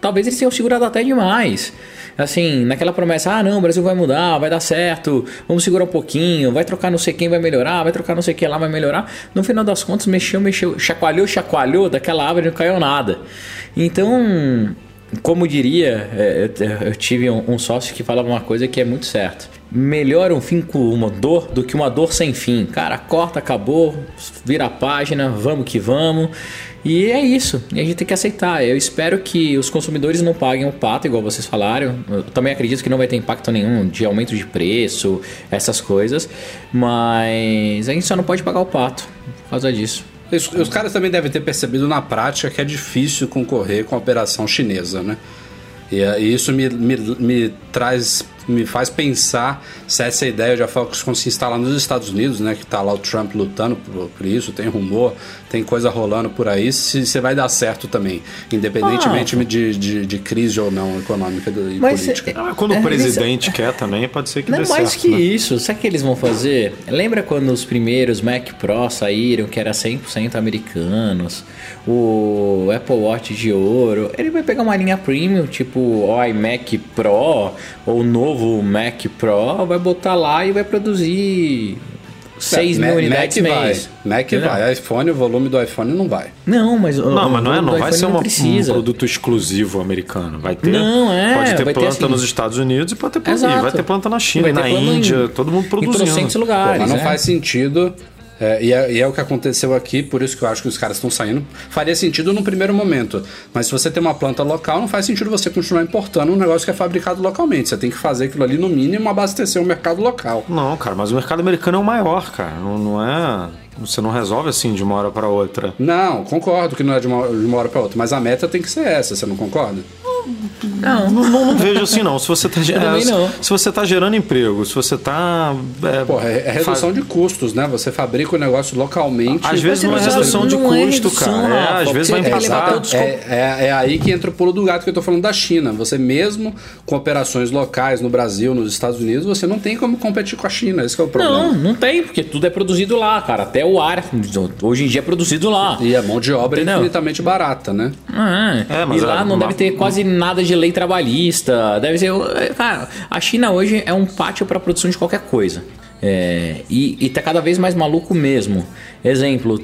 talvez eles tenham segurado até demais. Assim, naquela promessa, ah não, o Brasil vai mudar, vai dar certo, vamos segurar um pouquinho, vai trocar não sei quem, vai melhorar, vai trocar não sei quem lá, vai melhorar. No final das contas, mexeu, mexeu, chacoalhou, chacoalhou, daquela árvore não caiu nada. Então, como diria, é, eu, tive um, um sócio que falava uma coisa que é muito certo. Melhor um fim com uma dor do que uma dor sem fim. Cara, corta, acabou, vira a página, vamos que vamos. E é isso, e a gente tem que aceitar. Eu espero que os consumidores não paguem o pato, igual vocês falaram. Eu também acredito que não vai ter impacto nenhum de aumento de preço, essas coisas. Mas a gente só não pode pagar o pato por causa disso. Os, os caras também devem ter percebido na prática que é difícil concorrer com a operação chinesa, né? E, eh, e isso me, me, me traz, me faz pensar se essa ideia de a Foxconn se instalar nos Estados Unidos, né? Que tá lá o Trump lutando por, por isso, tem rumor, tem coisa rolando por aí, se, se vai dar certo também, independentemente de, de, de crise ou não econômica e Mas, política. Ah, Quando É, o presidente quer também, pode ser que Não dê é mais certo, que né? isso. Sabe o que eles vão fazer? Lembra quando os primeiros Mac Pro saíram, que era 100% americanos? O Apple Watch de ouro. Ele vai pegar uma linha premium, tipo o iMac Pro ou o novo Mac Pro, vai botar lá e vai produzir 6 mil unidades Mac mês. vai, Mac Entendeu? vai, iPhone, o volume do iPhone não vai. Não, mas o- Não, o mas não, é, não vai ser uma- um produto exclusivo americano. Vai ter. Não, é, Pode ter vai ter, planta assim- nos Estados Unidos e pode ter planta. Vai ter planta na China, e na planta em- Índia, todo mundo Em produzindo. trocentos lugares. Mas não né? faz sentido. É, e, é, e é o que aconteceu aqui, por isso que eu acho que os caras estão saindo. Faria sentido no primeiro momento. Mas se você tem uma planta local, não faz sentido você continuar importando um negócio que é fabricado localmente. Você tem que fazer aquilo ali no mínimo abastecer o mercado local. Não, cara, mas o mercado americano é o maior, cara. Não, não é. Você não resolve assim de uma hora para outra. Não, concordo que não é de uma, de uma hora para outra, mas a meta tem que ser essa, você não concorda? Não. Não, não, não vejo assim, não. Se você tá, ge- também é, se você tá gerando emprego, se você tá. é, Porra, é, é redução faz- de custos, né? Você fabrica o negócio localmente. Às vezes Você não é redução de é custo, cara. É, às vezes vai empatar. todos- É, é, é aí que entra o pulo do gato que eu tô falando da China. Você mesmo com operações locais no Brasil, nos Estados Unidos, você não tem como competir com a China. Esse que é o problema. Não, não tem, porque tudo é produzido lá, cara. Até o ar, hoje em dia é produzido lá. E a mão de obra é Entendeu? infinitamente barata, né? Ah, É, mas e lá é não deve ter quase nada de lei trabalhista. Deve ser. Cara, a China hoje é um pátio para produção de qualquer coisa. É, e, e tá cada vez mais maluco mesmo. Exemplo,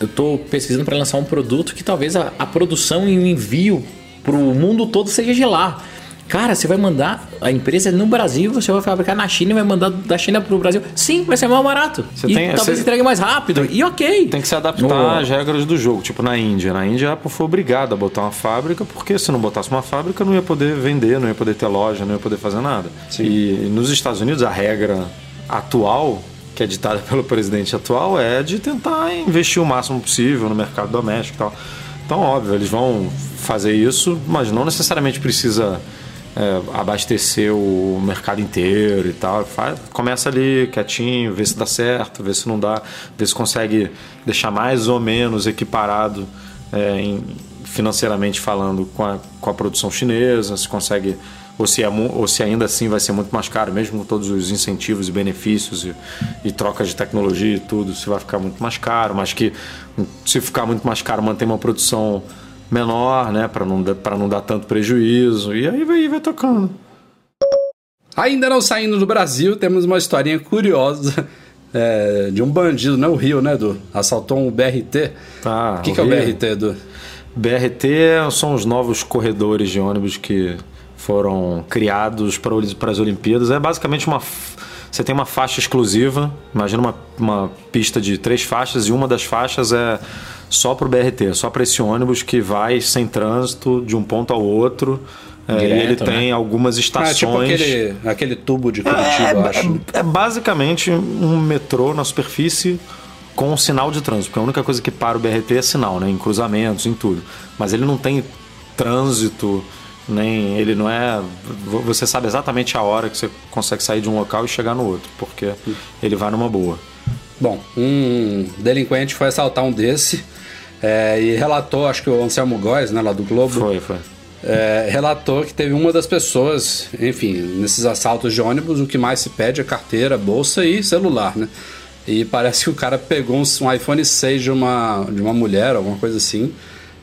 eu tô pesquisando para lançar um produto que talvez a, a produção e o envio pro mundo todo seja de lá. Cara, você vai mandar a empresa no Brasil, você vai fabricar na China e vai mandar da China pro Brasil. Sim, vai ser mais barato. Você e tem- talvez você- entregue mais rápido. e ok. Tem que se adaptar Oh. às regras do jogo. Tipo na Índia. Na Índia a Apple foi obrigada a botar uma fábrica, porque se não botasse uma fábrica não ia poder vender, não ia poder ter loja, não ia poder fazer nada. E nos Estados Unidos a regra atual, que é ditada (laughs) pelo presidente atual, é de tentar investir o máximo possível no mercado doméstico e tal. Então, óbvio, eles vão fazer isso, mas não necessariamente precisa é, abastecer o mercado inteiro e tal. Faz- começa ali quietinho, vê se dá certo, vê se não dá, vê se consegue deixar mais ou menos equiparado é, em- financeiramente falando com a, com a produção chinesa, se consegue ou se, é, ou se ainda assim vai ser muito mais caro, mesmo com todos os incentivos e benefícios e, e trocas de tecnologia e tudo, se vai ficar muito mais caro, mas que se ficar muito mais caro, manter uma produção menor, né, para não, pra não dar tanto prejuízo, e aí vai, vai tocando. Ainda não saindo do Brasil, temos uma historinha curiosa (laughs) é, de um bandido, não o Rio, né, Edu? Assaltou um BRT. Ah, o que, que é o. BRT, Edu? BRT são os novos corredores de ônibus que foram criados o- para as Olimpíadas. É basicamente uma. Você tem uma faixa exclusiva, imagina uma, uma pista de três faixas e uma das faixas é só para o BRT, só para esse ônibus que vai sem trânsito de um ponto ao outro. É, e Direto, ele tem né? algumas Ah, estações. tipo aquele, aquele tubo de Curitiba, eu acho. É, é basicamente um metrô na superfície com sinal de trânsito, porque a única coisa que para o BRT é sinal, né? Em cruzamentos, em tudo. Mas ele não tem trânsito, nem ele não é. Você sabe exatamente a hora que você consegue sair de um local e chegar no outro, porque ele vai numa boa. Bom, um delinquente foi assaltar um desse é, e relatou, acho que o Anselmo Góes, né, lá do Globo, Foi, foi. é, relatou que teve uma das pessoas, enfim, nesses assaltos de ônibus, o que mais se pede é carteira, bolsa e celular, né? E parece que o cara pegou um, um iPhone 6 de uma, de uma mulher, alguma coisa assim,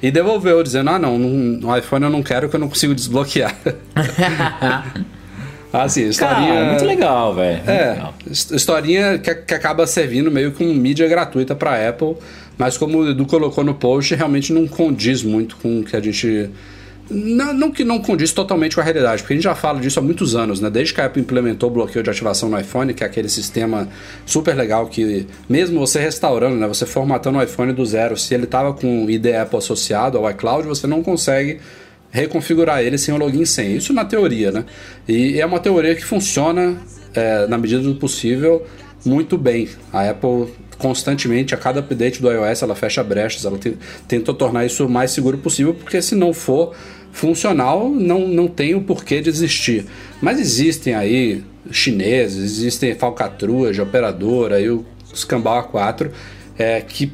e devolveu, dizendo: Ah, não, não, o iPhone eu não quero que eu não consigo desbloquear. (laughs) assim, historinha. Cara, muito legal, velho. É, legal. his- historinha que, que acaba servindo meio que um mídia gratuita para Apple, mas como o Edu colocou no post, realmente não condiz muito com o que a gente. Não, não que não condiz totalmente com a realidade, porque a gente já fala disso há muitos anos, né? Desde que a Apple implementou o bloqueio de ativação no iPhone, que é aquele sistema super legal que, mesmo você restaurando, né? Você formatando o iPhone do zero, se ele tava com ID Apple associado ao iCloud, você não consegue reconfigurar ele sem o login sem. Isso na teoria, né? E é uma teoria que funciona, é, na medida do possível, muito bem. A Apple constantemente, a cada update do iOS, ela fecha brechas, ela te- tenta tornar isso o mais seguro possível, porque se não for funcional, não, não tem o porquê de existir. Mas existem aí chineses, existem falcatruas de operadora, aí o Scambau A4, é, que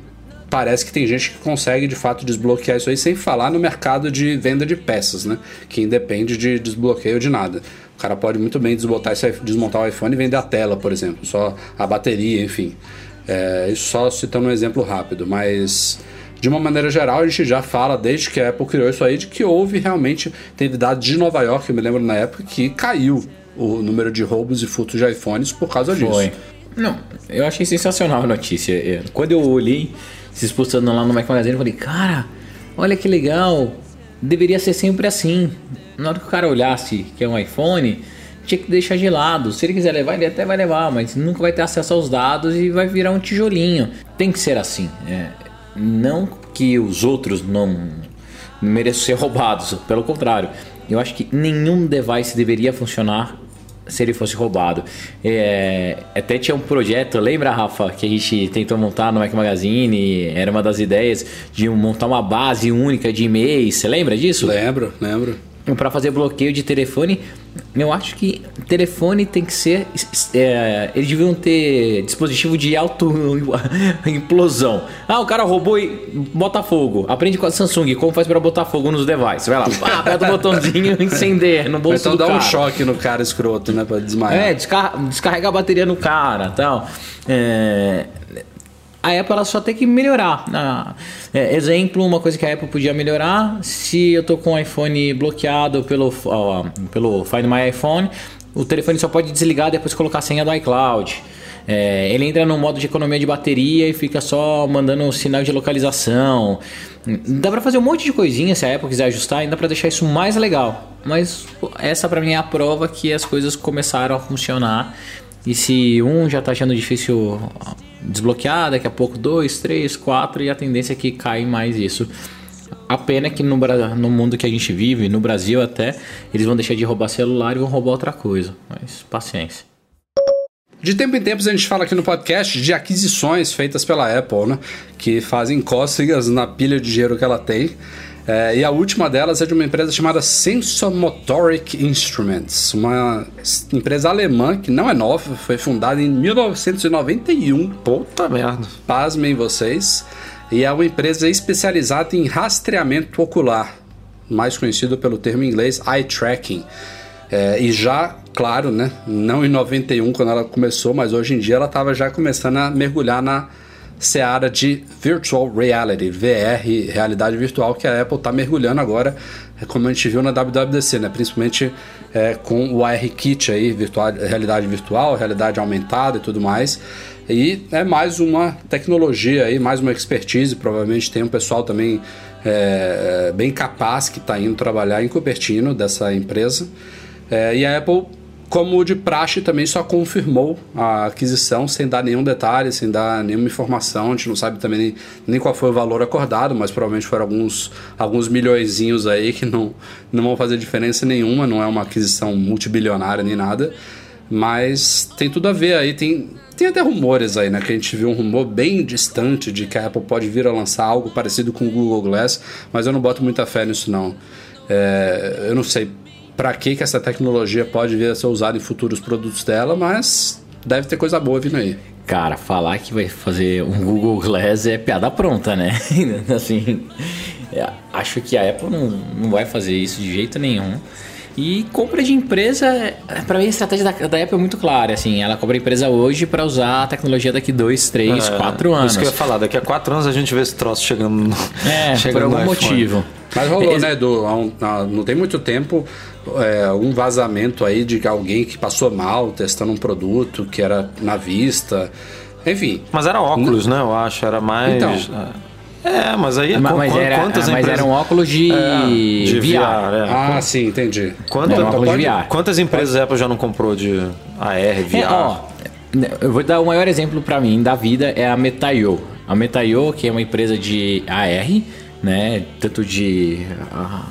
parece que tem gente que consegue de fato desbloquear isso aí sem falar no mercado de venda de peças, né? Que independe de desbloqueio de nada. O cara pode muito bem desmontar, esse, desmontar o iPhone e vender a tela, por exemplo, só a bateria, enfim. É, isso só citando um exemplo rápido, mas de uma maneira geral a gente já fala desde que a Apple criou isso aí de que houve realmente teve dados de Nova York, eu me lembro na época que caiu o número de roubos e furtos de iPhones por causa disso. Foi. Não, eu achei sensacional a notícia. É, Quando eu olhei se expulsando lá no Mac Magazine, eu falei, cara, olha que legal. Deveria ser sempre assim. Na hora que o cara olhasse que é um iPhone, tinha que deixar gelado. Se ele quiser levar, ele até vai levar, mas nunca vai ter acesso aos dados e vai virar um tijolinho. Tem que ser assim. É, não que os outros não mereçam ser (laughs) roubados, pelo contrário. Eu acho que nenhum device deveria funcionar se ele fosse roubado. É, até tinha um projeto, lembra, Rafa, que a gente tentou montar no Mac Magazine? Era uma das ideias de montar uma base única de e-mails. Você lembra disso? Lembro, lembro. Para fazer bloqueio de telefone, eu acho que telefone tem que ser. É, eles deviam ter dispositivo de auto (laughs) implosão. Ah, o cara roubou e bota fogo. Aprende com a Samsung como faz para botar fogo nos devices. Vai lá, pá, (laughs) aperta o botãozinho incender no bolso Então dá cara. um choque no cara escroto, né? Pra desmaiar. É, descar descarregar a bateria no cara tal. É, a Apple ela só tem que melhorar. Ah, é, exemplo, uma coisa que a Apple podia melhorar, se eu tô com o iPhone bloqueado pelo, ó, pelo Find My iPhone, o telefone só pode desligar depois de colocar a senha do iCloud. É, ele entra no modo de economia de bateria e fica só mandando um sinal de localização. Dá pra fazer um monte de coisinha se a Apple quiser ajustar, ainda pra deixar isso mais legal. Mas essa pra mim é a prova que as coisas começaram a funcionar. E se um já tá achando difícil desbloquear, daqui a pouco dois, três, quatro, e a tendência é que cai mais isso. A pena é que no, no mundo que a gente vive, no Brasil até, eles vão deixar de roubar celular e vão roubar outra coisa. Mas paciência. De tempo em tempo a gente fala aqui no podcast de aquisições feitas pela Apple, né? Que fazem cócegas na pilha de dinheiro que ela tem. É, e a última delas é de uma empresa chamada Sensomotoric Instruments, uma empresa alemã que não é nova, foi fundada em 1991. Puta merda. Pasmem vocês. E é uma empresa especializada em rastreamento ocular, mais conhecido pelo termo em inglês eye tracking. É, e já, claro, né, não em 91 quando ela começou, mas hoje em dia ela estava já começando a mergulhar na seara de virtual reality, VR, realidade virtual, que a Apple está mergulhando agora, é como a gente viu na WWDC, né, principalmente é, com o AR-Kit aí, virtual, realidade virtual, realidade aumentada e tudo mais. E é mais uma tecnologia aí, mais uma expertise. Provavelmente tem um pessoal também é, bem capaz que está indo trabalhar em Cupertino dessa empresa. É, e a Apple, como de praxe, também só confirmou a aquisição sem dar nenhum detalhe, sem dar nenhuma informação. A gente não sabe também nem, nem qual foi o valor acordado, mas provavelmente foram alguns, alguns milhõezinhos aí que não, não vão fazer diferença nenhuma. Não é uma aquisição multibilionária nem nada. Mas tem tudo a ver aí, tem, tem até rumores aí, né? Que a gente viu um rumor bem distante de que a Apple pode vir a lançar algo parecido com o Google Glass, mas eu não boto muita fé nisso não. É, eu não sei para que, que essa tecnologia pode vir a ser usada em futuros produtos dela, mas deve ter coisa boa vindo aí. Cara, falar que vai fazer um Google Glass é piada pronta, né? (laughs) assim, é, acho que a Apple não, não vai fazer isso de jeito nenhum. E compra de empresa, para mim a estratégia da, da Apple é muito clara. Assim, ela compra a empresa hoje para usar a tecnologia daqui dois, três, É, quatro anos. Isso que eu ia falar, daqui a quatro anos a gente vê esse troço chegando no, É, (laughs) por chegando no algum motivo. Mas rolou, Ex- né, Edu? Um- não tem muito tempo é, um vazamento aí de alguém que passou mal testando um produto que era na vista. Enfim, Mas era óculos, né? Eu acho, era mais. Então. É, mas aí qu- Mas, qu- era, quantas mas empresas... era um óculos de, É, de VR. VR, é. ah, sim, entendi. Quanta- Era um óculos de VR. Quantas empresas a Apple já não comprou de AR, VR? É, ó, eu vou dar o maior exemplo pra mim da vida é a Metaio. A Metaio, que é uma empresa de AR, né, tanto de a,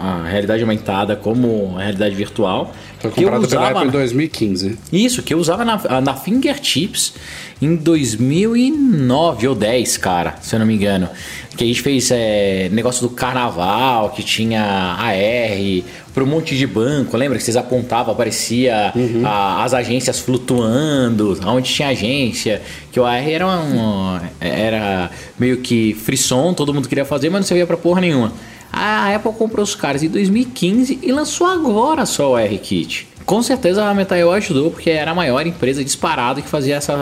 a realidade aumentada como a realidade virtual. Foi que eu comprado pela usava Apple em na- 2015. Isso, que eu usava na, na Fingertips em 2009 ou 10, cara, se eu não me engano. Que a gente fez é, negócio do carnaval, que tinha AR, para um monte de banco, lembra que vocês apontavam, aparecia a- as agências flutuando, onde tinha agência, que o AR era, um, era meio que frisson, todo mundo queria fazer, mas não servia pra porra nenhuma. A Apple comprou os caras em 2015 e lançou agora só o R-Kit. Com certeza a Metaio ajudou, porque era a maior empresa disparada que fazia essa,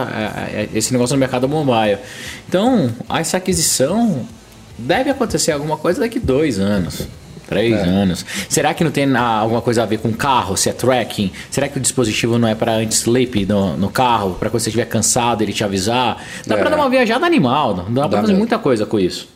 esse negócio no mercado mobile. Então, essa aquisição deve acontecer alguma coisa daqui dois anos. Três anos. Será que não tem ah, alguma coisa a ver com carro, se é tracking? Será que o dispositivo não é para anti-sleep no, no carro? Para quando você estiver cansado ele te avisar? Dá É. pra dar uma viajada animal, dá, pra Dá fazer mesmo. muita coisa com isso.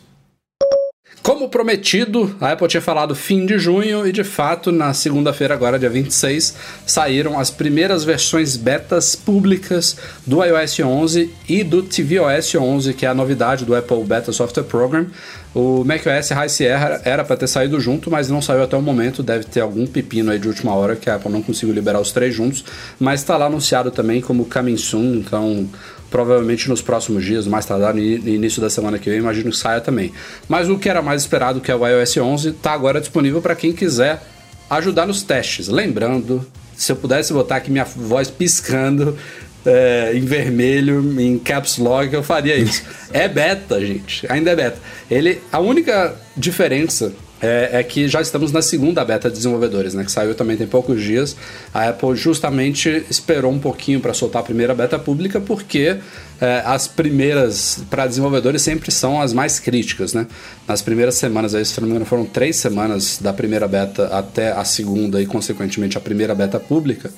Como prometido, a Apple tinha falado fim de junho e de fato, na segunda-feira, agora, dia 26, saíram as primeiras versões betas públicas do iOS 11 e do tvOS 11, que é a novidade do Apple Beta Software Program. O macOS High Sierra era para ter saído junto, mas não saiu até o momento. Deve ter algum pepino aí de última hora que a Apple não conseguiu liberar os três juntos, mas está lá anunciado também como coming soon, então provavelmente nos próximos dias, mais tardar no início da semana que vem, imagino que saia também. Mas o que era mais esperado, que é o iOS 11, está agora disponível para quem quiser ajudar nos testes. Lembrando, se eu pudesse botar aqui minha voz piscando é, em vermelho, em caps lock, eu faria isso. (laughs) é beta, gente. Ainda é beta. Ele, a única diferença é, é, que já estamos na segunda beta de desenvolvedores, né? Que saiu também tem poucos dias. A Apple justamente esperou um pouquinho para soltar a primeira beta pública, porque é, as primeiras para desenvolvedores sempre são as mais críticas, né? Nas primeiras semanas, aí, se não me engano, foram três semanas da primeira beta até a segunda e, consequentemente, a primeira beta pública.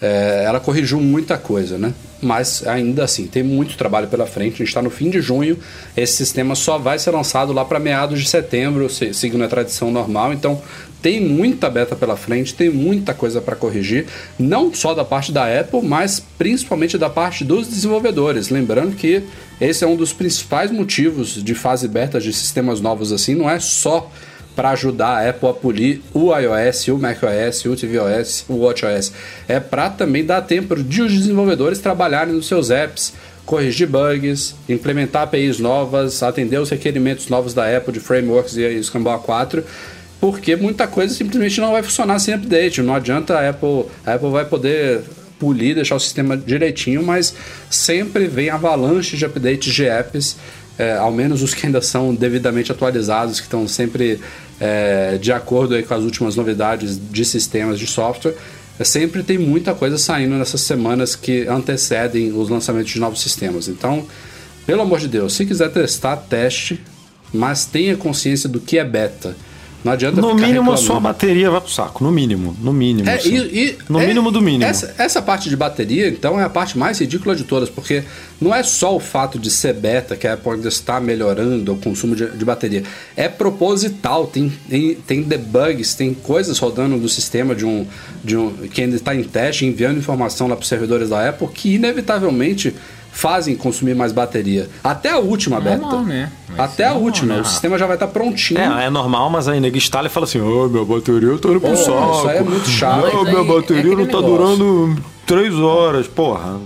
É, ela corrigiu muita coisa, né? Mas ainda assim, tem muito trabalho pela frente. A gente está no fim de junho. Esse sistema só vai ser lançado lá para meados de setembro, seguindo a tradição normal. Então, tem muita beta pela frente, tem muita coisa para corrigir, não só da parte da Apple, mas principalmente da parte dos desenvolvedores. Lembrando que esse é um dos principais motivos de fase beta de sistemas novos assim, não é só para ajudar a Apple a polir o iOS, o macOS, o tvOS, o watchOS. É para também dar tempo de os desenvolvedores trabalharem nos seus apps, corrigir bugs, implementar APIs novas, atender os requerimentos novos da Apple de frameworks e Scambau 4 porque muita coisa simplesmente não vai funcionar sem update. Não adianta a Apple, a Apple vai poder polir, deixar o sistema direitinho, mas sempre vem avalanche de updates de apps, é, ao menos os que ainda são devidamente atualizados, que estão sempre é, de acordo aí com as últimas novidades de sistemas de software, é, sempre tem muita coisa saindo nessas semanas que antecedem os lançamentos de novos sistemas. Então, pelo amor de Deus, se quiser testar, teste, mas tenha consciência do que é beta não adianta No ficar mínimo, a sua bateria vai pro saco. No mínimo. No mínimo. É, assim. e, e- no é- mínimo do mínimo. Essa, essa parte de bateria, então, é a parte mais ridícula de todas, porque não é só o fato de ser beta que a Apple ainda está melhorando o consumo de, de bateria. É proposital, tem, tem, tem debugs, tem coisas rodando do sistema de um, de um que ainda está em teste, enviando informação lá para os servidores da Apple, que inevitavelmente fazem consumir mais bateria. Até a última Normal, beta. né? Mas Até a normal, última. né? O sistema já vai estar prontinho. É, é normal, mas aí nego instala e fala assim: Ô, minha bateria tá indo pro Pô, saco. isso aí é muito chato. Ô, Mas minha é bateria aquele não tá negócio. durando três horas. Porra,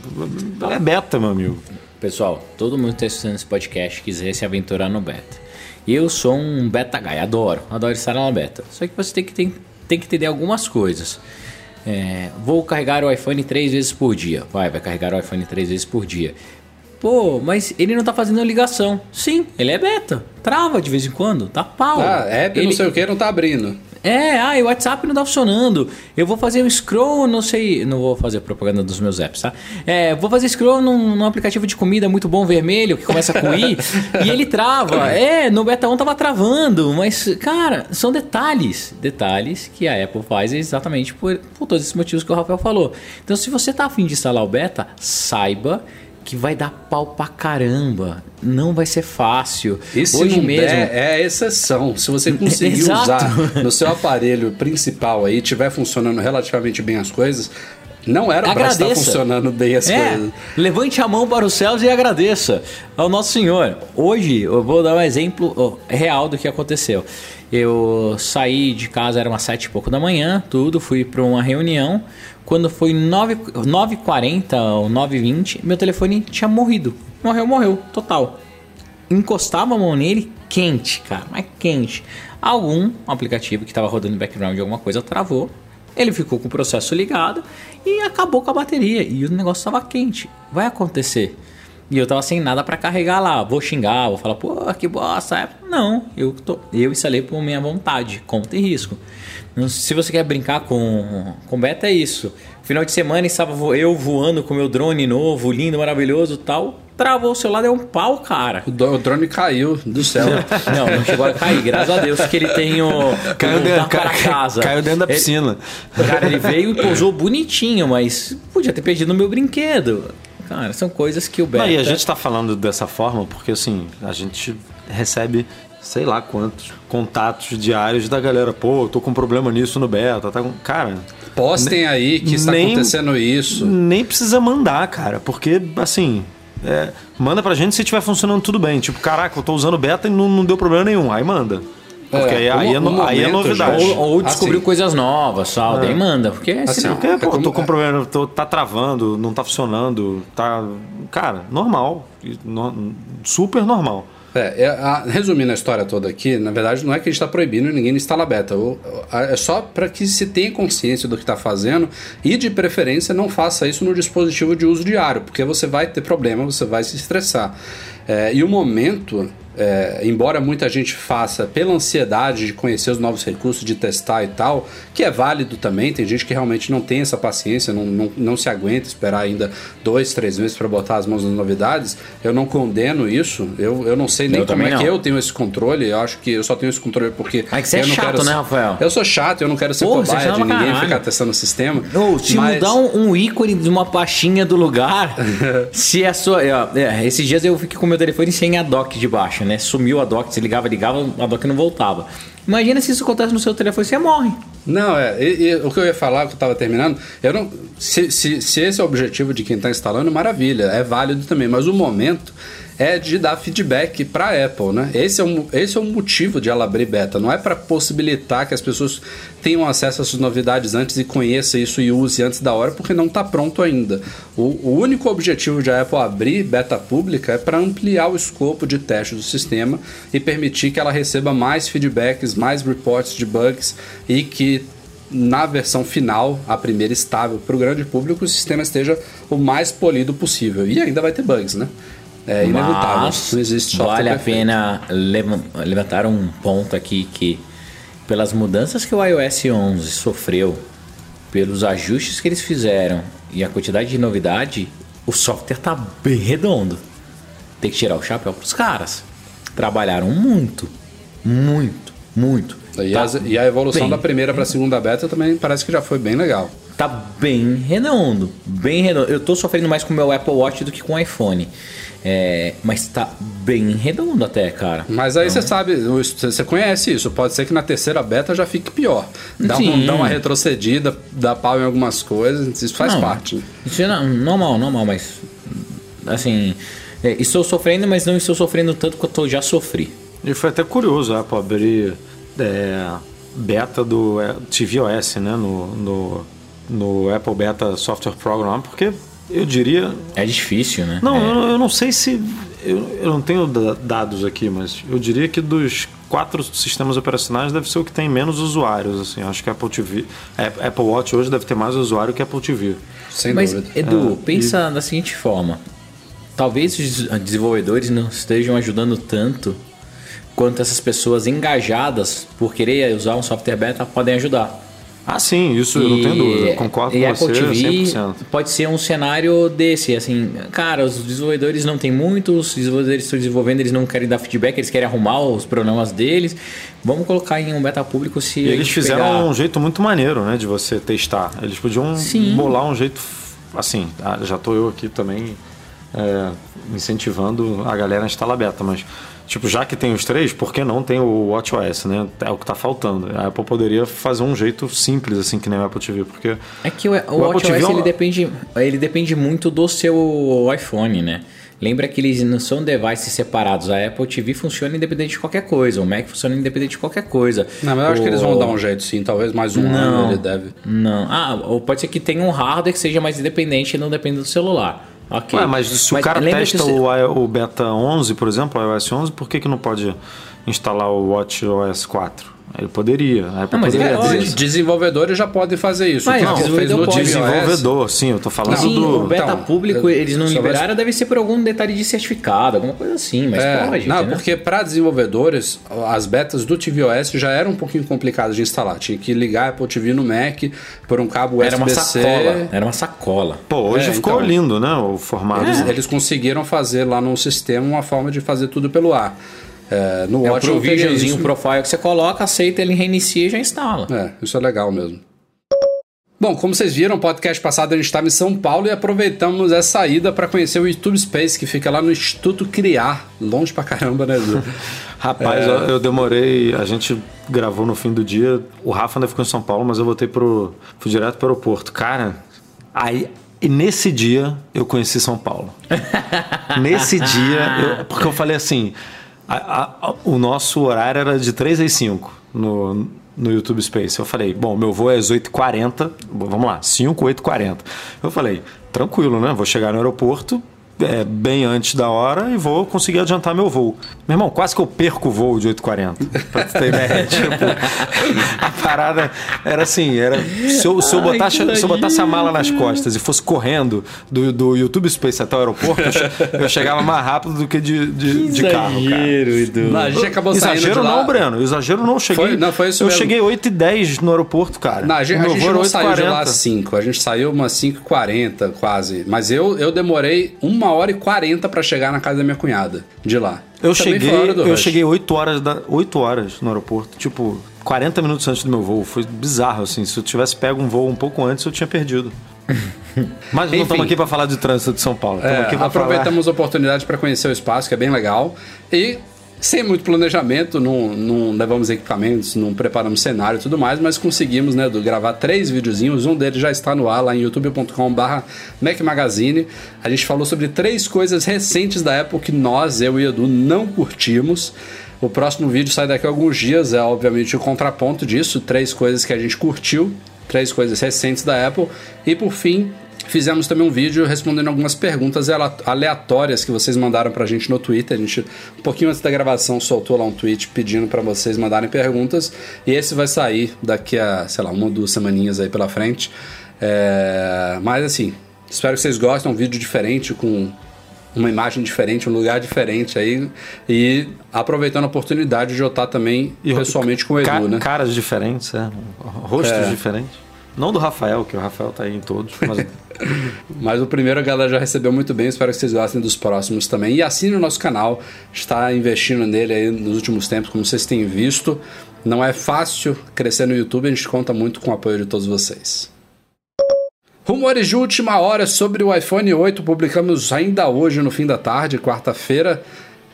é beta, meu amigo. Pessoal, todo mundo que está assistindo esse podcast quiser se aventurar no beta. Eu sou um beta guy, adoro, adoro estar na beta. Só que você tem que, tem, tem que entender algumas coisas. É, vou carregar o iPhone três vezes por dia. Vai, vai carregar o iPhone três vezes por dia. Pô, mas ele não tá fazendo ligação. Sim, ele é beta. Trava de vez em quando, tá pau. Ah, app não Ele- sei o que não tá abrindo. É, ah, o WhatsApp não tá funcionando. Eu vou fazer um scroll, não sei. Não vou fazer propaganda dos meus apps, tá? É, vou fazer scroll num, num aplicativo de comida muito bom vermelho, que começa com I, e ele trava. É, no beta 1 tava travando, mas, cara, são detalhes. Detalhes que a Apple faz exatamente por, por todos esses motivos que o Rafael falou. Então, se você tá afim de instalar o beta, saiba que vai dar pau pra caramba. Não vai ser fácil. E se Hoje mesmo. der, é a exceção. Se você conseguir (laughs) usar no seu aparelho principal aí, tiver funcionando relativamente bem as coisas, não era para estar funcionando bem as É, coisas. levante a mão para os céus e agradeça ao Nosso Senhor. Hoje eu vou dar um exemplo real do que aconteceu. Eu saí de casa, era umas sete e pouco da manhã, tudo, fui para uma reunião. Quando foi 9 9h40 ou 9h20, meu telefone tinha morrido. Morreu, morreu, total. Encostava a mão nele, quente, cara, mas quente. Algum aplicativo que estava rodando em background de alguma coisa travou. Ele ficou com o processo ligado e acabou com a bateria. E o negócio estava quente. Vai acontecer. E eu tava sem nada para carregar lá. Vou xingar, vou falar, pô, que bosta. Não, eu, tô, eu instalei por minha vontade. Conta e risco. Se você quer brincar com, com beta, é isso. Final de semana estava eu voando com meu drone novo, lindo, maravilhoso tal. Travou o celular, deu um pau, cara. O do- o drone caiu do céu. (laughs) Não, não chegou a cair, graças a Deus que ele tem o. Caiu o dentro, caiu- casa. caiu dentro da Ele- piscina. Cara, ele veio e pousou bonitinho, mas podia ter perdido o meu brinquedo. Cara, são coisas que o Beta... Não, e a gente tá falando dessa forma porque, assim, a gente recebe sei lá quantos contatos diários da galera. Pô, eu tô com problema nisso no beta. Tá com... Cara, Postem aí que está Nem- acontecendo isso. nem precisa mandar, cara. Porque, assim, é, manda pra gente se estiver funcionando tudo bem. Tipo, caraca, eu tô usando beta e não, não deu problema nenhum. Aí manda. Porque É, aí, aí, é, no aí é novidade. Ou, ou descobriu Assim. coisas novas, tal, daí manda, porque Assim, senão... Porque, É pô, tô com problema, tô- tá travando, não tá funcionando, tá. Cara, normal. No- super normal. É, é, a- resumindo a história toda aqui, na verdade não é que a gente está proibindo ninguém instalar beta. O- a- é só para que se tenha consciência do que está fazendo e, de preferência, não faça isso no dispositivo de uso diário, porque você vai ter problema, você vai se estressar. É, e o momento, é, embora muita gente faça pela ansiedade de conhecer os novos recursos, de testar e tal, que é válido também, tem gente que realmente não tem essa paciência, não, não, não se aguenta esperar ainda dois, três meses para botar as mãos nas novidades, eu não condeno isso, eu, eu não sei nem Eu como é também que não. eu tenho esse controle, eu acho que eu só tenho esse controle porque. É que você é eu não chato, quero né, Rafael? Eu sou chato, eu não quero ser Porra, é cobaia de ninguém caralho. ficar testando o sistema. Se mas- mudar um, um ícone de uma pastinha do lugar, (laughs) se a sua. é, é, esses dias eu fiquei com meu telefone sem a dock de baixo, né? Sumiu a dock, você ligava, ligava, a dock não voltava. Imagina se isso acontece no seu telefone, você morre. Não, é. e- e o que eu ia falar, que eu estava terminando, eu não. Se, se, se esse é o objetivo de quem está instalando, maravilha, é válido também. Mas o momento é de dar feedback para a Apple, né? Esse é, um, esse é o motivo de ela abrir beta. Não é para possibilitar que as pessoas tenham acesso a essas novidades antes e conheça isso e use antes da hora, porque não está pronto ainda. O, o único objetivo de a Apple abrir beta pública é para ampliar o escopo de teste do sistema e permitir que ela receba mais feedbacks, mais reports de bugs e que na versão final, a primeira estável para o grande público, o sistema esteja o mais polido possível. E ainda vai ter bugs, né? É inevitável. Mas não existe vale a perfeito. pena levan- levantar um ponto aqui que, pelas mudanças que o iOS 11 sofreu, pelos ajustes que eles fizeram e a quantidade de novidade, o software tá bem redondo. Tem que tirar o chapéu pros caras. Trabalharam muito, muito, muito. E, Tá as- e a evolução bem da primeira para a segunda beta também parece que já foi bem legal. Tá bem redondo, bem redondo. Eu tô sofrendo mais com o meu Apple Watch do que com o iPhone. É, mas tá bem redondo até, cara. Mas aí você sabe, você conhece isso. Pode ser que na terceira beta já fique pior. Dá, um, dá uma retrocedida, dá pau em algumas coisas, isso faz Não, parte. né? Isso é não- normal, normal, mas. Assim. é, estou sofrendo, mas não estou sofrendo tanto quanto eu já sofri. E foi até curioso a Apple abrir é, beta do é, tvOS, né? No, no, no Apple Beta Software Program, porque eu diria. É difícil, né? Não, É. eu, eu não sei se. Eu, eu não tenho da- dados aqui, mas eu diria que dos quatro sistemas operacionais deve ser o que tem menos usuários. Assim, acho que a Apple TV. a Apple Watch hoje deve ter mais usuário que a Apple TV. Sem Mas, dúvida. Edu, É, pensa da seguinte forma: talvez os desenvolvedores não estejam ajudando tanto quanto essas pessoas engajadas por querer usar um software beta podem ajudar. Ah, sim, isso eu não tenho dúvida. Concordo e com Apple você TV 100%. pode ser um cenário desse, assim, cara, os desenvolvedores não tem muitos, os desenvolvedores estão desenvolvendo, eles não querem dar feedback, eles querem arrumar os problemas deles. Vamos colocar em um beta público se E eles fizeram pegar- um jeito muito maneiro, né, de você testar. Eles podiam Sim. bolar um jeito assim. ah, Já tô eu aqui também é, incentivando a galera a instalar beta, mas tipo, já que tem os três, por que não tem o WatchOS, né? É o que tá faltando. A Apple poderia fazer um jeito simples assim que nem o Apple TV, porque É que o, o, O Apple WatchOS TV é ele depende, ele depende muito do seu iPhone, né? Lembra que eles não são devices separados. A Apple TV funciona independente de qualquer coisa. O Mac funciona independente de qualquer coisa. Não, mas eu acho que eles vão O- dar um jeito sim, talvez mais um Não. ano ele deve. Não. Ah, ou pode ser que tenha um hardware que seja mais independente e não dependa do celular. Ok. Ué, mas se o cara testa você- o, i- o Beta 11, por exemplo, o iOS 11, por que, que não pode instalar o WatchOS 4? Ele poderia. Apple Não, mas poderia é. Desenvolvedores já podem fazer isso. Mas não, no desenvolvedor pode. Desenvolvedor, sim, eu tô falando Sim, do. o beta então, público eles não só vai- liberaram, deve ser por algum detalhe de certificado, alguma coisa assim, mas É, pode. não, entendeu? porque para desenvolvedores, as betas do tvOS já eram um pouquinho complicadas de instalar. Tinha que ligar a Apple TV no Mac por um cabo Era uma sacola. Era uma sacola. Pô, hoje É, ficou então. lindo, né? O formato. Eles, eles conseguiram fazer lá no sistema uma forma de fazer tudo pelo ar. É, no É o Watch teria provisionzinho, isso. profile que você coloca, aceita, ele reinicia e já instala. É, isso é legal mesmo. Bom, como vocês viram, no podcast passado a gente estava em São Paulo e aproveitamos essa ida para conhecer o YouTube Space, que fica lá no Instituto Criar, longe pra caramba, né, Edu? (laughs) Rapaz, É. eu, eu demorei. A gente gravou no fim do dia. O Rafa ainda ficou em São Paulo, mas eu voltei pro. Fui direto pro aeroporto. Cara, aí. E nesse dia eu conheci São Paulo. (laughs) nesse dia, eu- porque eu falei assim: a- a- o nosso horário era de 3 às 5 no, no YouTube Space. Eu falei, bom, meu voo é às 8h40, bom, vamos lá, 5, 8h40. Eu falei, tranquilo, né? Vou chegar no aeroporto, é, bem antes da hora e vou conseguir adiantar meu voo. Meu irmão, quase que eu perco o voo de 8h40. Pra tu ter ideia. (laughs) tipo, a parada era assim, era. Se eu, se eu, Ai, botasse, que se eu botasse a mala nas costas e fosse correndo do, do YouTube Space até o aeroporto, eu che- eu chegava mais rápido do que de, de, de carro, cara. Edu. Não, a gente acabou saindo Exagero de lá. não, Breno. Exagero não. Eu cheguei, Foi- não, foi isso eu mesmo. cheguei 8 e 10 no aeroporto, cara. Não, a gente, a gente não saiu de lá 8h40. às 5, a gente saiu umas 5h40 quase. Mas eu, eu demorei 1 hora e 40 pra chegar na casa da minha cunhada, de lá. Eu Também cheguei, hora do eu rush. cheguei 8 horas, da, 8 horas no aeroporto. Tipo, 40 minutos antes do meu voo. Foi bizarro, assim. Se eu tivesse pego um voo um pouco antes, eu tinha perdido. (laughs) Mas não estamos aqui para falar de trânsito de São Paulo. É, aqui para falar... aproveitamos a oportunidade para conhecer o espaço, que é bem legal. E sem muito planejamento, não, não levamos equipamentos, não preparamos cenário e tudo mais, mas conseguimos, né, do, gravar três videozinhos. Um deles já está no ar lá em youtube.com/barra Mac Magazine. A gente falou sobre três coisas recentes da Apple que nós, eu e Edu, não curtimos. O próximo vídeo sai daqui a alguns dias, é obviamente o contraponto disso, três coisas que a gente curtiu, três coisas recentes da Apple. E por fim, fizemos também um vídeo respondendo algumas perguntas ale- aleatórias que vocês mandaram pra gente no Twitter. A gente, um pouquinho antes da gravação, soltou lá um tweet pedindo pra vocês mandarem perguntas. E esse vai sair daqui a, sei lá, uma ou duas semaninhas aí pela frente. É, Mas assim, espero que vocês gostem. É um vídeo diferente com uma imagem diferente, um lugar diferente aí. E aproveitando a oportunidade de eu estar também E pessoalmente com o Edu, ca- né? Caras diferentes, é. Rostos É. diferentes. Não do Rafael, que o Rafael tá aí em todos, mas (laughs) Mas o primeiro a galera já recebeu muito bem, espero que vocês gostem dos próximos também. E assine o nosso canal, está investindo nele aí nos últimos tempos, como vocês têm visto. Não é fácil crescer no YouTube, a gente conta muito com o apoio de todos vocês. Rumores de última hora sobre o iPhone 8, publicamos ainda hoje no fim da tarde, quarta-feira.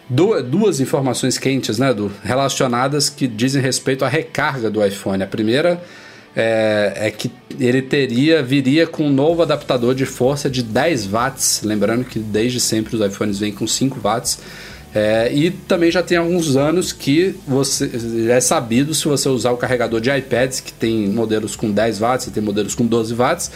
Du- Duas informações quentes, né, Edu? Relacionadas que dizem respeito à recarga do iPhone. A primeira é, é que ele teria, viria com um novo adaptador de força de 10 watts. Lembrando que desde sempre os iPhones vêm com 5 watts. É, e também já tem alguns anos que você é sabido se você usar o carregador de iPads, que tem modelos com 10 watts e tem modelos com 12 watts,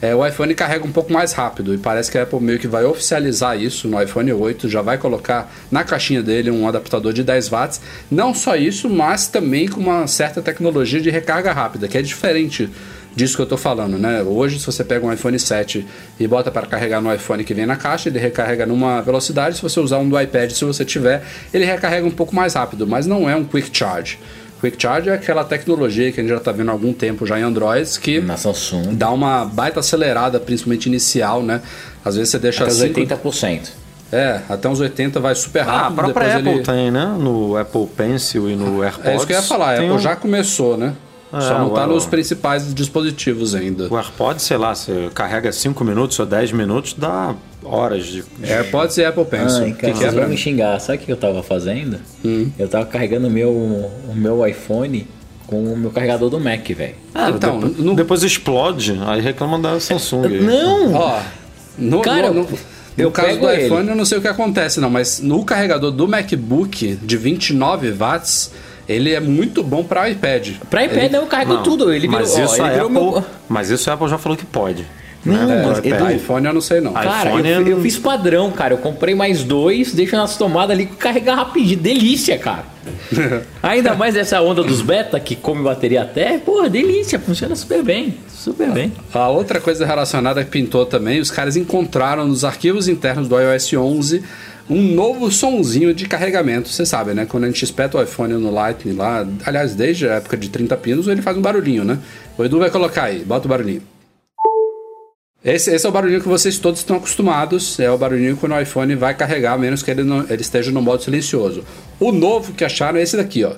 é, o iPhone carrega um pouco mais rápido. E parece que a Apple meio que vai oficializar isso no iPhone 8, já vai colocar na caixinha dele um adaptador de 10 watts. Não só isso, mas também com uma certa tecnologia de recarga rápida, que é diferente disso que eu tô falando, né? Hoje, se você pega um iPhone 7 e bota para carregar no iPhone que vem na caixa, ele recarrega numa velocidade. Se você usar um do iPad, se você tiver, ele recarrega um pouco mais rápido, mas não é um quick charge. Quick charge é aquela tecnologia que a gente já tá vendo há algum tempo já em Androids que Na Samsung. dá uma baita acelerada, principalmente inicial, né? Às vezes você deixa Até cinco- 80%. É, até uns 80 vai super Ah, a rápido. própria depois Apple ele... tem, né? No Apple Pencil e no AirPods. É isso que eu ia falar, a Apple um- já começou, né? Só não tá o- nos principais dispositivos ainda. O AirPods, sei lá, você carrega 5 minutos ou 10 minutos, dá horas de. AirPods e Apple Pencil. Ai, cara, que, que é vocês pra vão me xingar. Sabe o que eu tava fazendo? Hum. Eu tava carregando o meu, o meu iPhone com o meu carregador do Mac, velho. então, depois, no- depois explode, aí reclama da Samsung. Não! Ó, no, Cara, no, no- eu no caso pego do ele. iPhone, eu não sei o que acontece, não, mas no carregador do MacBook de 29 watts, ele é muito bom para iPad. Pra iPad eu carrego Não, tudo. Ele virou, mas, ó, isso ele virou Apple, meu... mas isso a Apple já falou que pode. Não, né? mas Pro Edu, iPhone eu não sei não. Cara, iPhone eu, é- eu fiz padrão, cara. Eu comprei mais dois, deixo nas tomadas ali, carregar rapidinho. Delícia, cara. (laughs) Ainda mais essa onda dos beta que come bateria até. Porra, delícia. Funciona super bem. Super bem. A outra coisa relacionada que pintou também, os caras encontraram nos arquivos internos do iOS 11 um novo sonzinho de carregamento. Você sabe, né? Quando a gente espeta o iPhone no Lightning lá, aliás, desde a época de 30 pinos, ele faz um barulhinho, né? O Edu vai colocar aí, bota o barulhinho. Esse, esse é o barulhinho que vocês todos estão acostumados. É o barulhinho quando o iPhone vai carregar, a menos que ele, não, ele esteja no modo silencioso. O novo que acharam é esse daqui, ó.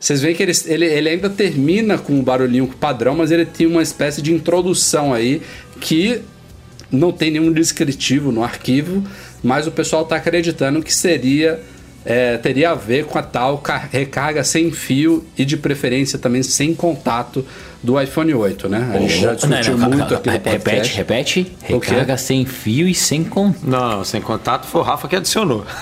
Vocês veem que ele, ele, ele ainda termina com o barulhinho padrão, mas ele tem uma espécie de introdução aí que não tem nenhum descritivo no arquivo, mas o pessoal está acreditando que seria é, teria a ver com a tal ca- recarga sem fio e de preferência também sem contato do iPhone 8, né? A gente já discutiu Não, não, muito calma, aqui no. Repete, podcast. repete. Quê? Recarga sem fio e sem contato. Não, sem contato foi o Rafa que adicionou. (laughs)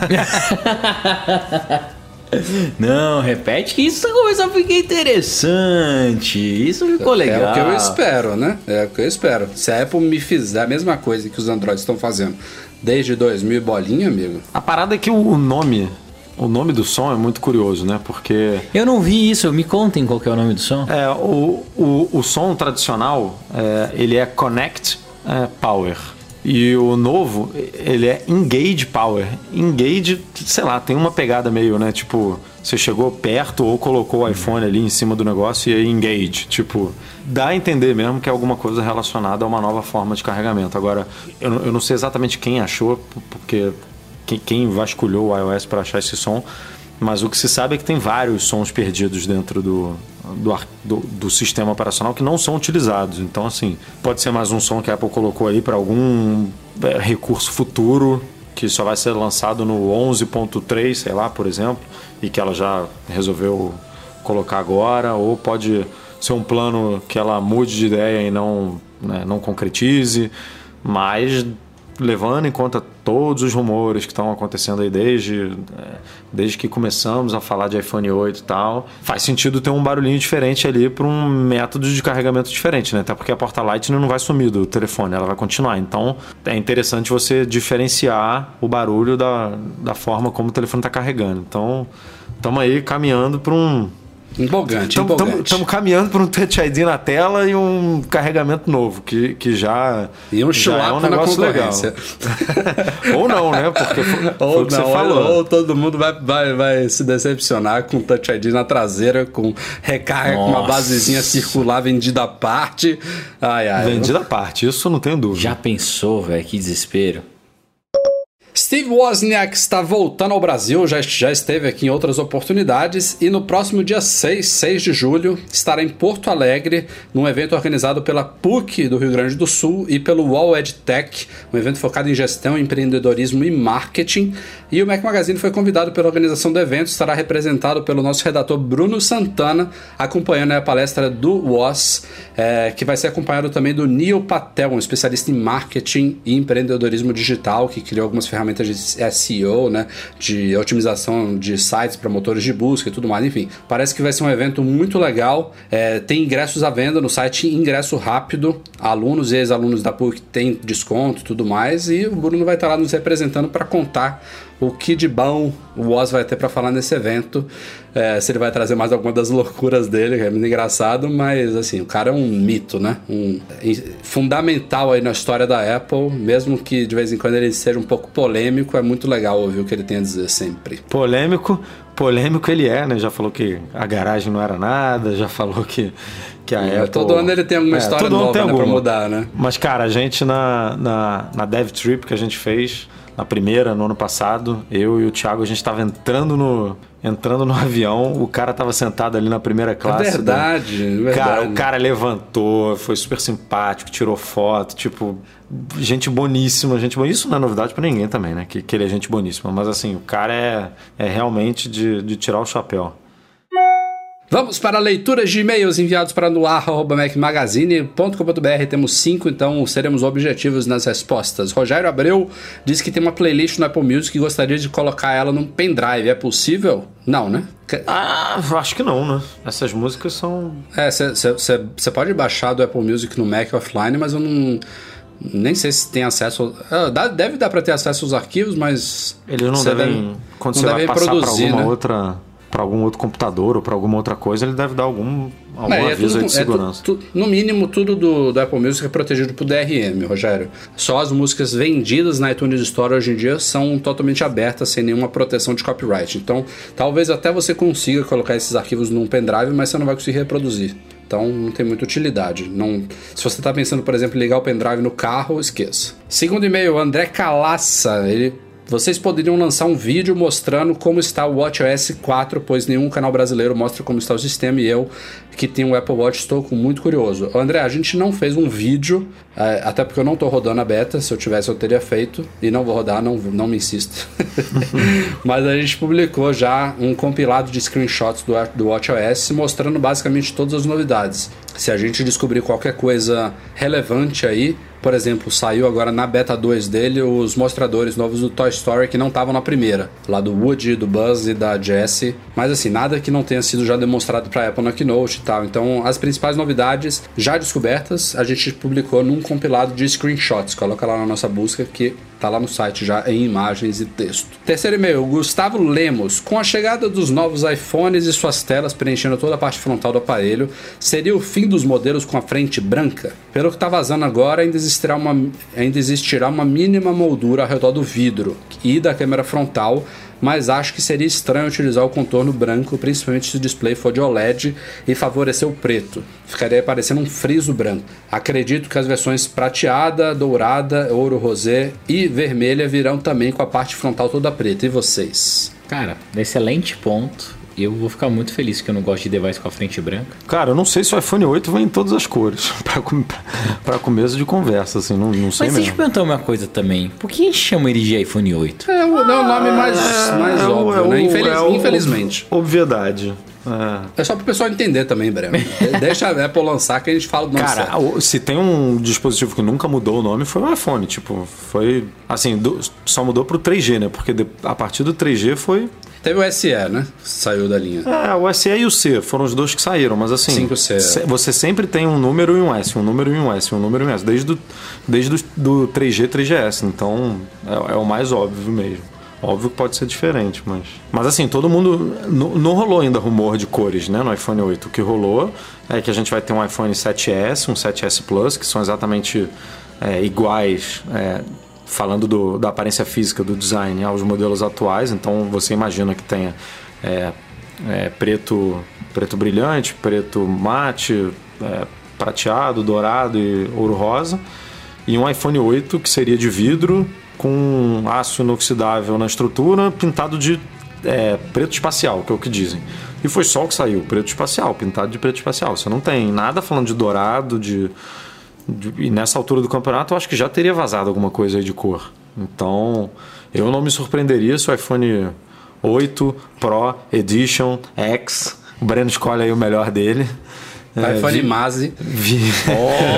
Não, repete que isso começou a ficar interessante. Isso ficou legal. É o que eu espero, né? É o que eu espero. Se a Apple me fizer a mesma coisa que os Androids estão fazendo desde 2000 e bolinha, amigo. A parada é que o nome, o nome do som é muito curioso, né? Porque Eu não vi isso, me contem qual é o nome do som. é, o, o, o som tradicional, é, ele é Connect é, Power. E o novo, ele é Engage Power. Engage, sei lá, tem uma pegada meio, né? Tipo, você chegou perto ou colocou o iPhone ali em cima do negócio e aí Engage. Tipo, dá a entender mesmo que é alguma coisa relacionada a uma nova forma de carregamento. Agora, eu, eu não sei exatamente quem achou, porque quem, vasculhou o iOS para achar esse som, mas o que se sabe é que tem vários sons perdidos dentro do, do, do, do sistema operacional que não são utilizados. Então, assim, pode ser mais um som que a Apple colocou aí para algum é, recurso futuro que só vai ser lançado no 11.3, sei lá, por exemplo, e que ela já resolveu colocar agora, ou pode ser um plano que ela mude de ideia e não, né, não concretize, mas levando em conta todos os rumores que estão acontecendo aí desde, é, desde que começamos a falar de iPhone 8 e tal, faz sentido ter um barulhinho diferente ali para um método de carregamento diferente, né? Até porque a porta Lightning não vai sumir do telefone, ela vai continuar. Então é interessante você diferenciar o barulho da, da forma como o telefone está carregando. Então estamos aí caminhando para um Empolgante, empolgante. Estamos caminhando para um Touch ID na tela e um carregamento novo, que, que já, E um já é um na negócio legal. concorrência. (laughs) ou não, né? Porque foi, foi Ou o que você não, falou. ou todo mundo vai, vai, vai se decepcionar com Touch ID na traseira, com recarga com uma Nossa. basezinha circular vendida à parte. Ai, ai. Vendida à parte, isso eu não tenho dúvida. Já pensou, velho? Que desespero. Steve Wozniak está voltando ao Brasil, já, já esteve aqui em outras oportunidades e no próximo dia 6, 6 de julho, estará em Porto Alegre, num evento organizado pela PUC do Rio Grande do Sul e pelo Wall EdTech, um evento focado em gestão, empreendedorismo e marketing. E o Mac Magazine foi convidado pela organização do evento, estará representado pelo nosso redator Bruno Santana, acompanhando a palestra do Woz, eh, que vai ser acompanhado também do Neil Patel, um especialista em marketing e empreendedorismo digital, que criou algumas ferramentas de SEO, né, de otimização de sites para motores de busca e tudo mais. Enfim, parece que vai ser um evento muito legal. Eh, tem ingressos à venda no site Ingresso Rápido. Alunos e ex-alunos da PUC têm desconto e tudo mais. E o Bruno vai estar lá nos representando para contar o que de bom o Woz vai ter para falar nesse evento. É, se ele vai trazer mais alguma das loucuras dele, que é muito engraçado, mas assim, o cara é um mito, né? Um, é fundamental aí na história da Apple, mesmo que de vez em quando ele seja um pouco polêmico, é muito legal ouvir o que ele tem a dizer sempre. Polêmico, polêmico ele é, né? Já falou que a garagem não era nada, já falou que, que a É, Apple... todo ano ele tem alguma história todo ano nova, tem né, pra alguma. mudar, né? Mas, cara, a gente na, na, na Dev Trip que a gente fez, na primeira, no ano passado, eu e o Thiago, a gente tava entrando no, entrando no (laughs) avião, o cara tava sentado ali na primeira classe. É verdade, é verdade. Cara, o cara levantou, foi super simpático, tirou foto, tipo, gente boníssima, gente boníssima. Isso não é novidade pra ninguém também, né? Que, que ele é gente boníssima. Mas assim, o cara é, é realmente de, de tirar o chapéu. Vamos para leituras de e-mails enviados para noar.mecmagazine.com.br. Temos cinco, então seremos objetivos nas respostas. Rogério Abreu disse que tem uma playlist no Apple Music e gostaria de colocar ela num pendrive. É possível? Não, né? Ah, acho que não, né? Essas músicas são. É, você pode baixar do Apple Music no Mac offline, mas eu não. Nem sei se tem acesso. ah, deve dar para ter acesso aos arquivos, mas. Eles não devem. deve- quando não você vai devem passar pra produzir, alguma né? outra. Pra algum outro computador ou pra alguma outra coisa, ele deve dar algum, algum É, é aviso tudo- aí de é tu- segurança. tu- no mínimo, tudo do, do Apple Music é protegido por DRM, Rogério. Só as músicas vendidas na iTunes Store hoje em dia são totalmente abertas, sem nenhuma proteção de copyright. Então, talvez até você consiga colocar esses arquivos num pendrive, mas você não vai conseguir reproduzir. Então não tem muita utilidade. Não, se você está pensando, por exemplo, em ligar o pendrive no carro, esqueça. Segundo e-mail, André Calaça. Ele vocês poderiam lançar um vídeo mostrando como está o WatchOS 4, pois nenhum canal brasileiro mostra como está o sistema e eu, que tenho o Apple Watch, estou muito curioso. André, a gente não fez um vídeo, eh, até porque eu não estou rodando a beta, se eu tivesse eu teria feito, e não vou rodar, não, não me insista. (laughs) Mas a gente publicou já um compilado de screenshots do, do WatchOS mostrando basicamente todas as novidades. Se a gente descobrir qualquer coisa relevante aí, por exemplo, saiu agora na beta 2 dele os mostradores novos do Toy Story que não estavam na primeira, lá do Woody, do Buzz e da Jessie. Mas assim, nada que não tenha sido já demonstrado para Apple na Keynote e tal. Então, as principais novidades já descobertas, a gente publicou num compilado de screenshots. Coloca lá na nossa busca que tá lá no site já em imagens e texto. Terceiro e-mail, Gustavo Lemos. Com a chegada dos novos iPhones e suas telas preenchendo toda a parte frontal do aparelho, seria o fim dos modelos com a frente branca? Pelo que tá vazando agora, ainda existirá uma, ainda existirá uma mínima moldura ao redor do vidro e da câmera frontal, mas acho que seria estranho utilizar o contorno branco, principalmente se o display for de OLED e favorecer o preto. Ficaria parecendo um friso branco. Acredito que as versões prateada, dourada, ouro rosé e vermelha virão também com a parte frontal toda preta. E vocês? Cara, excelente ponto. Eu vou ficar muito feliz que eu não gosto de device com a frente branca. Cara, eu não sei se o iPhone 8 vem em todas as cores. (laughs) pra começo de conversa, assim, não, não sei Mas deixa eu mesmo. perguntar uma coisa também. Por que chama ele de iPhone 8? É o, é o nome mais, mais É o- óbvio, é o- né? Infeliz- é o- infelizmente. Obviedade. É. É só pro pessoal entender também, Breno. (laughs) Deixa a Apple lançar que a gente fala do nome Cara, certo. se tem um dispositivo que nunca mudou o nome, foi o iPhone. Tipo, foi. Assim, do- só mudou pro 3G, né? Porque de- a partir do 3G foi. Teve o SE, né? Saiu da linha. É, o SE e o C foram os dois que saíram, mas assim. 5C. se- Você sempre tem um número e um S, um número e um S, um número e um S. Desde, do, desde do, do 3G, 3GS. Então, é, é o mais óbvio mesmo. Óbvio que pode ser diferente, mas. Mas assim, todo mundo. Não, não rolou ainda rumor de cores, né, no iPhone 8. O que rolou é que a gente vai ter um iPhone 7S, um 7S Plus, que são exatamente é, iguais. é, falando do- da aparência física do design aos modelos atuais, então você imagina que tenha é, é, preto, preto brilhante, preto mate, é, prateado, dourado e ouro rosa, e um iPhone 8 que seria de vidro com aço inoxidável na estrutura, pintado de é, preto espacial, que é o que dizem. E foi só o que saiu, preto espacial, pintado de preto espacial. Você não tem nada falando de dourado, de de- E nessa altura do campeonato, eu acho que já teria vazado alguma coisa aí de cor. Então, eu não me surpreenderia se o iPhone 8 Pro Edition X, o Breno escolhe aí o melhor dele. É, iPhone vi- Maze. vi-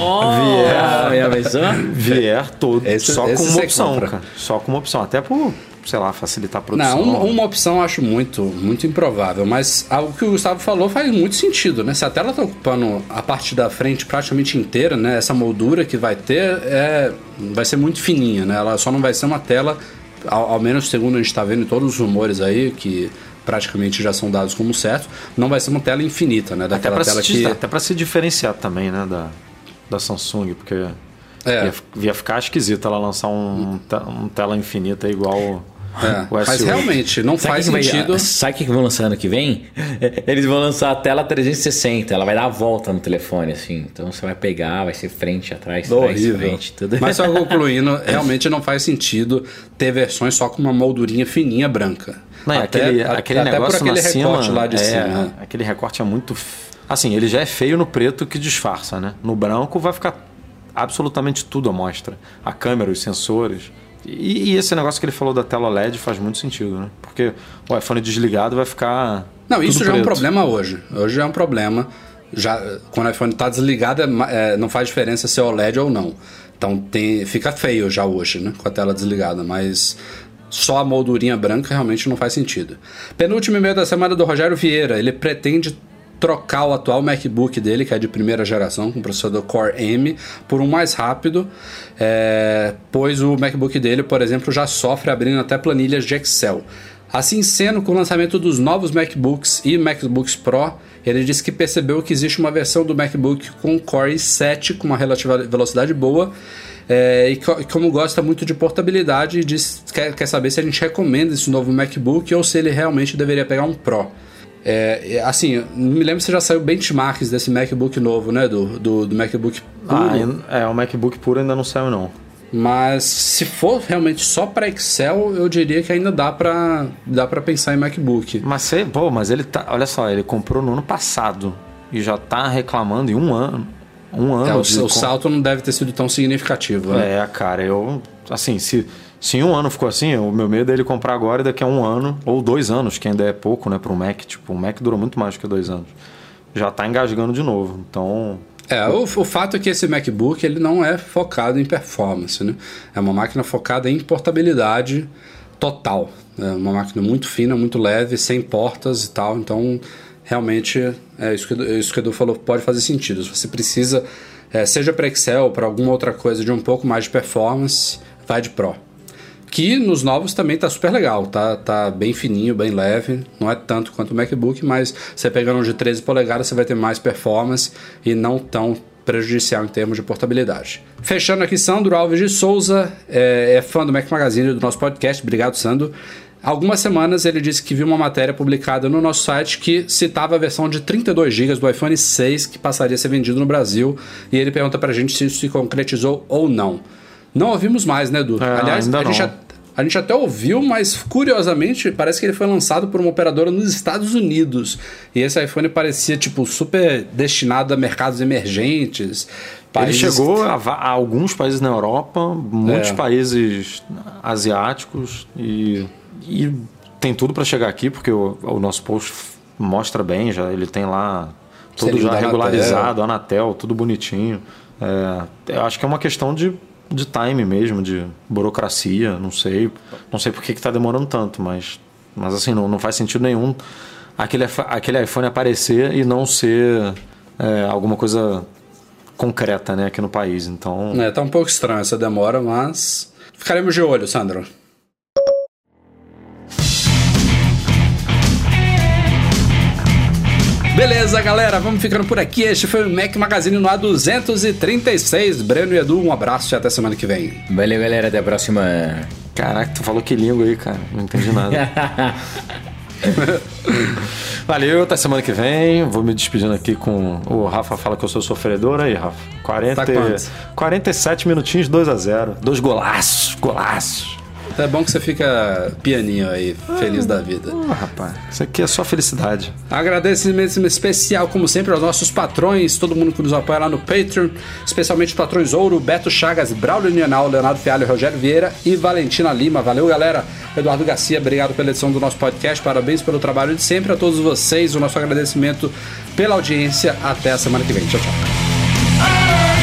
Oh, (laughs) Vier. vier todo, Esse- só esse com uma opção, compra. cara. Só com uma opção. Até por, sei lá, facilitar a produção. Não, uma, uma opção eu acho muito, muito improvável, mas algo que o Gustavo falou faz muito sentido, né? Se a tela tá ocupando a parte da frente praticamente inteira, né? Essa moldura que vai ter é, vai ser muito fininha, né? Ela só não vai ser uma tela, ao, ao menos segundo a gente tá vendo em todos os rumores aí, que praticamente já são dados como certo, não vai ser uma tela infinita, né? Até Daquela pra, tela se, que... até pra se diferenciar também, né, da, da Samsung, porque É. ia, ia ficar esquisito ela lançar um, te- um tela infinita igual É, (laughs) o S8. mas realmente não Sabe faz que vai- sentido. sabe o que que vão lançar ano que vem? (laughs) Eles vão lançar a tela 360, ela vai dar a volta no telefone, assim. Então você vai pegar, vai ser frente, atrás, trás, Horrível. frente, tudo. Mas só concluindo, (laughs) realmente não faz sentido ter versões só com uma moldurinha fininha branca. Não, é aquele, aquele até negócio por aquele na recorte cima, lá de é, cima. Aquele recorte é muito. Assim, ele já é feio no preto que disfarça, né? No branco vai ficar absolutamente tudo à mostra. A câmera, os sensores. E, e esse negócio que ele falou da tela OLED faz muito sentido, né? Porque o iPhone desligado vai ficar. Não, isso já é um preto. problema hoje. Hoje é um problema. Já, quando o iPhone está desligado, é é, não faz diferença se é OLED ou não. Então tem, fica feio já hoje, né? Com a tela desligada, mas só a moldurinha branca realmente não faz sentido. Penúltimo e-mail da semana do Rogério Vieira. Ele pretende trocar o atual MacBook dele, que é de primeira geração, com processador Core M, por um mais rápido, é, pois o MacBook dele, por exemplo, já sofre abrindo até planilhas de Excel. Assim sendo, com o lançamento dos novos MacBooks e MacBooks Pro, ele disse que percebeu que existe uma versão do MacBook com Core i7 com uma relativa velocidade boa é, e co- como gosta muito de portabilidade, diz, quer, quer saber se a gente recomenda esse novo MacBook ou se ele realmente deveria pegar um Pro. É, é, assim, não me lembro se já saiu benchmarks desse MacBook novo, né? Do, do, do MacBook puro. Ah, é, o MacBook puro ainda não saiu, não. Mas se for realmente só para Excel, eu diria que ainda dá para dá para pensar em MacBook. Mas você, pô, mas ele tá. Olha só, ele comprou no ano passado e já tá reclamando em um ano. Um ano É, o, de o salto não deve ter sido tão significativo, né? É, cara, eu. Assim, se, se um ano ficou assim, o meu medo é ele comprar agora e daqui a um ano, ou dois anos, que ainda é pouco, né, para um Mac. Tipo, o Mac dura muito mais que dois anos. já tá engasgando de novo. Então, É, o, o fato é que esse MacBook ele não é focado em performance, né? É uma máquina focada em portabilidade total. É uma máquina muito fina, muito leve, sem portas e tal. Então, realmente, é isso que, é isso que o Edu falou pode fazer sentido. Se você precisa, é, seja para Excel ou para alguma outra coisa de um pouco mais de performance, vai de Pro. Que nos novos também tá super legal, tá, tá bem fininho, bem leve, não é tanto quanto o MacBook, mas você pegando um de 13 polegadas você vai ter mais performance e não tão prejudicial em termos de portabilidade. Fechando aqui, Sandro Alves de Souza, é, é fã do Mac Magazine do nosso podcast, obrigado Sandro. Algumas semanas ele disse que viu uma matéria publicada no nosso site que citava a versão de 32 GB do iPhone 6 que passaria a ser vendido no Brasil e ele pergunta pra gente se isso se concretizou ou não. Não ouvimos mais, né, Edu? É, Aliás, a gente, não. A- gente até ouviu, mas curiosamente parece que ele foi lançado por uma operadora nos Estados Unidos. E esse iPhone parecia, tipo, super destinado a mercados emergentes. Ele países- chegou a, a alguns países na Europa, muitos É. países asiáticos e, e tem tudo para chegar aqui, porque o, o nosso post mostra bem, já ele tem lá tudo já regularizado, Anatel, tudo bonitinho. É, eu acho que é uma questão de, de time mesmo, de burocracia, não sei. Não sei por que está demorando tanto, mas, mas assim, não, não faz sentido nenhum aquele, aquele iPhone aparecer e não ser é, alguma coisa concreta né, aqui no país. Então, É, tá um pouco estranho essa demora, mas ficaremos de olho, Sandro. Beleza, galera, vamos ficando por aqui. Este foi o Mac Magazine no A236. Breno e Edu, um abraço e até semana que vem. Valeu, galera. Até a próxima. caraca, tu falou que língua aí, cara. Não entendi nada. (laughs) Valeu, até semana que vem. Vou me despedindo aqui com o Rafa fala que eu sou sofredor aí, Rafa. 40, Tá quanto? 47 minutinhos, 2 a 0 Dois golaços, golaços. É bom que você fica pianinho aí, feliz da vida. Ah, rapaz, isso aqui é só felicidade. Agradecimento especial, como sempre, aos nossos patrões, todo mundo que nos apoia lá no Patreon, especialmente os patrões Ouro, Beto Chagas, Braulio Nianal, Leonardo Fialho, Rogério Vieira e Valentina Lima. Valeu, galera. Eduardo Garcia, obrigado pela edição do nosso podcast, parabéns pelo trabalho de sempre. A todos vocês, o nosso agradecimento pela audiência. Até a semana que vem. Tchau, tchau.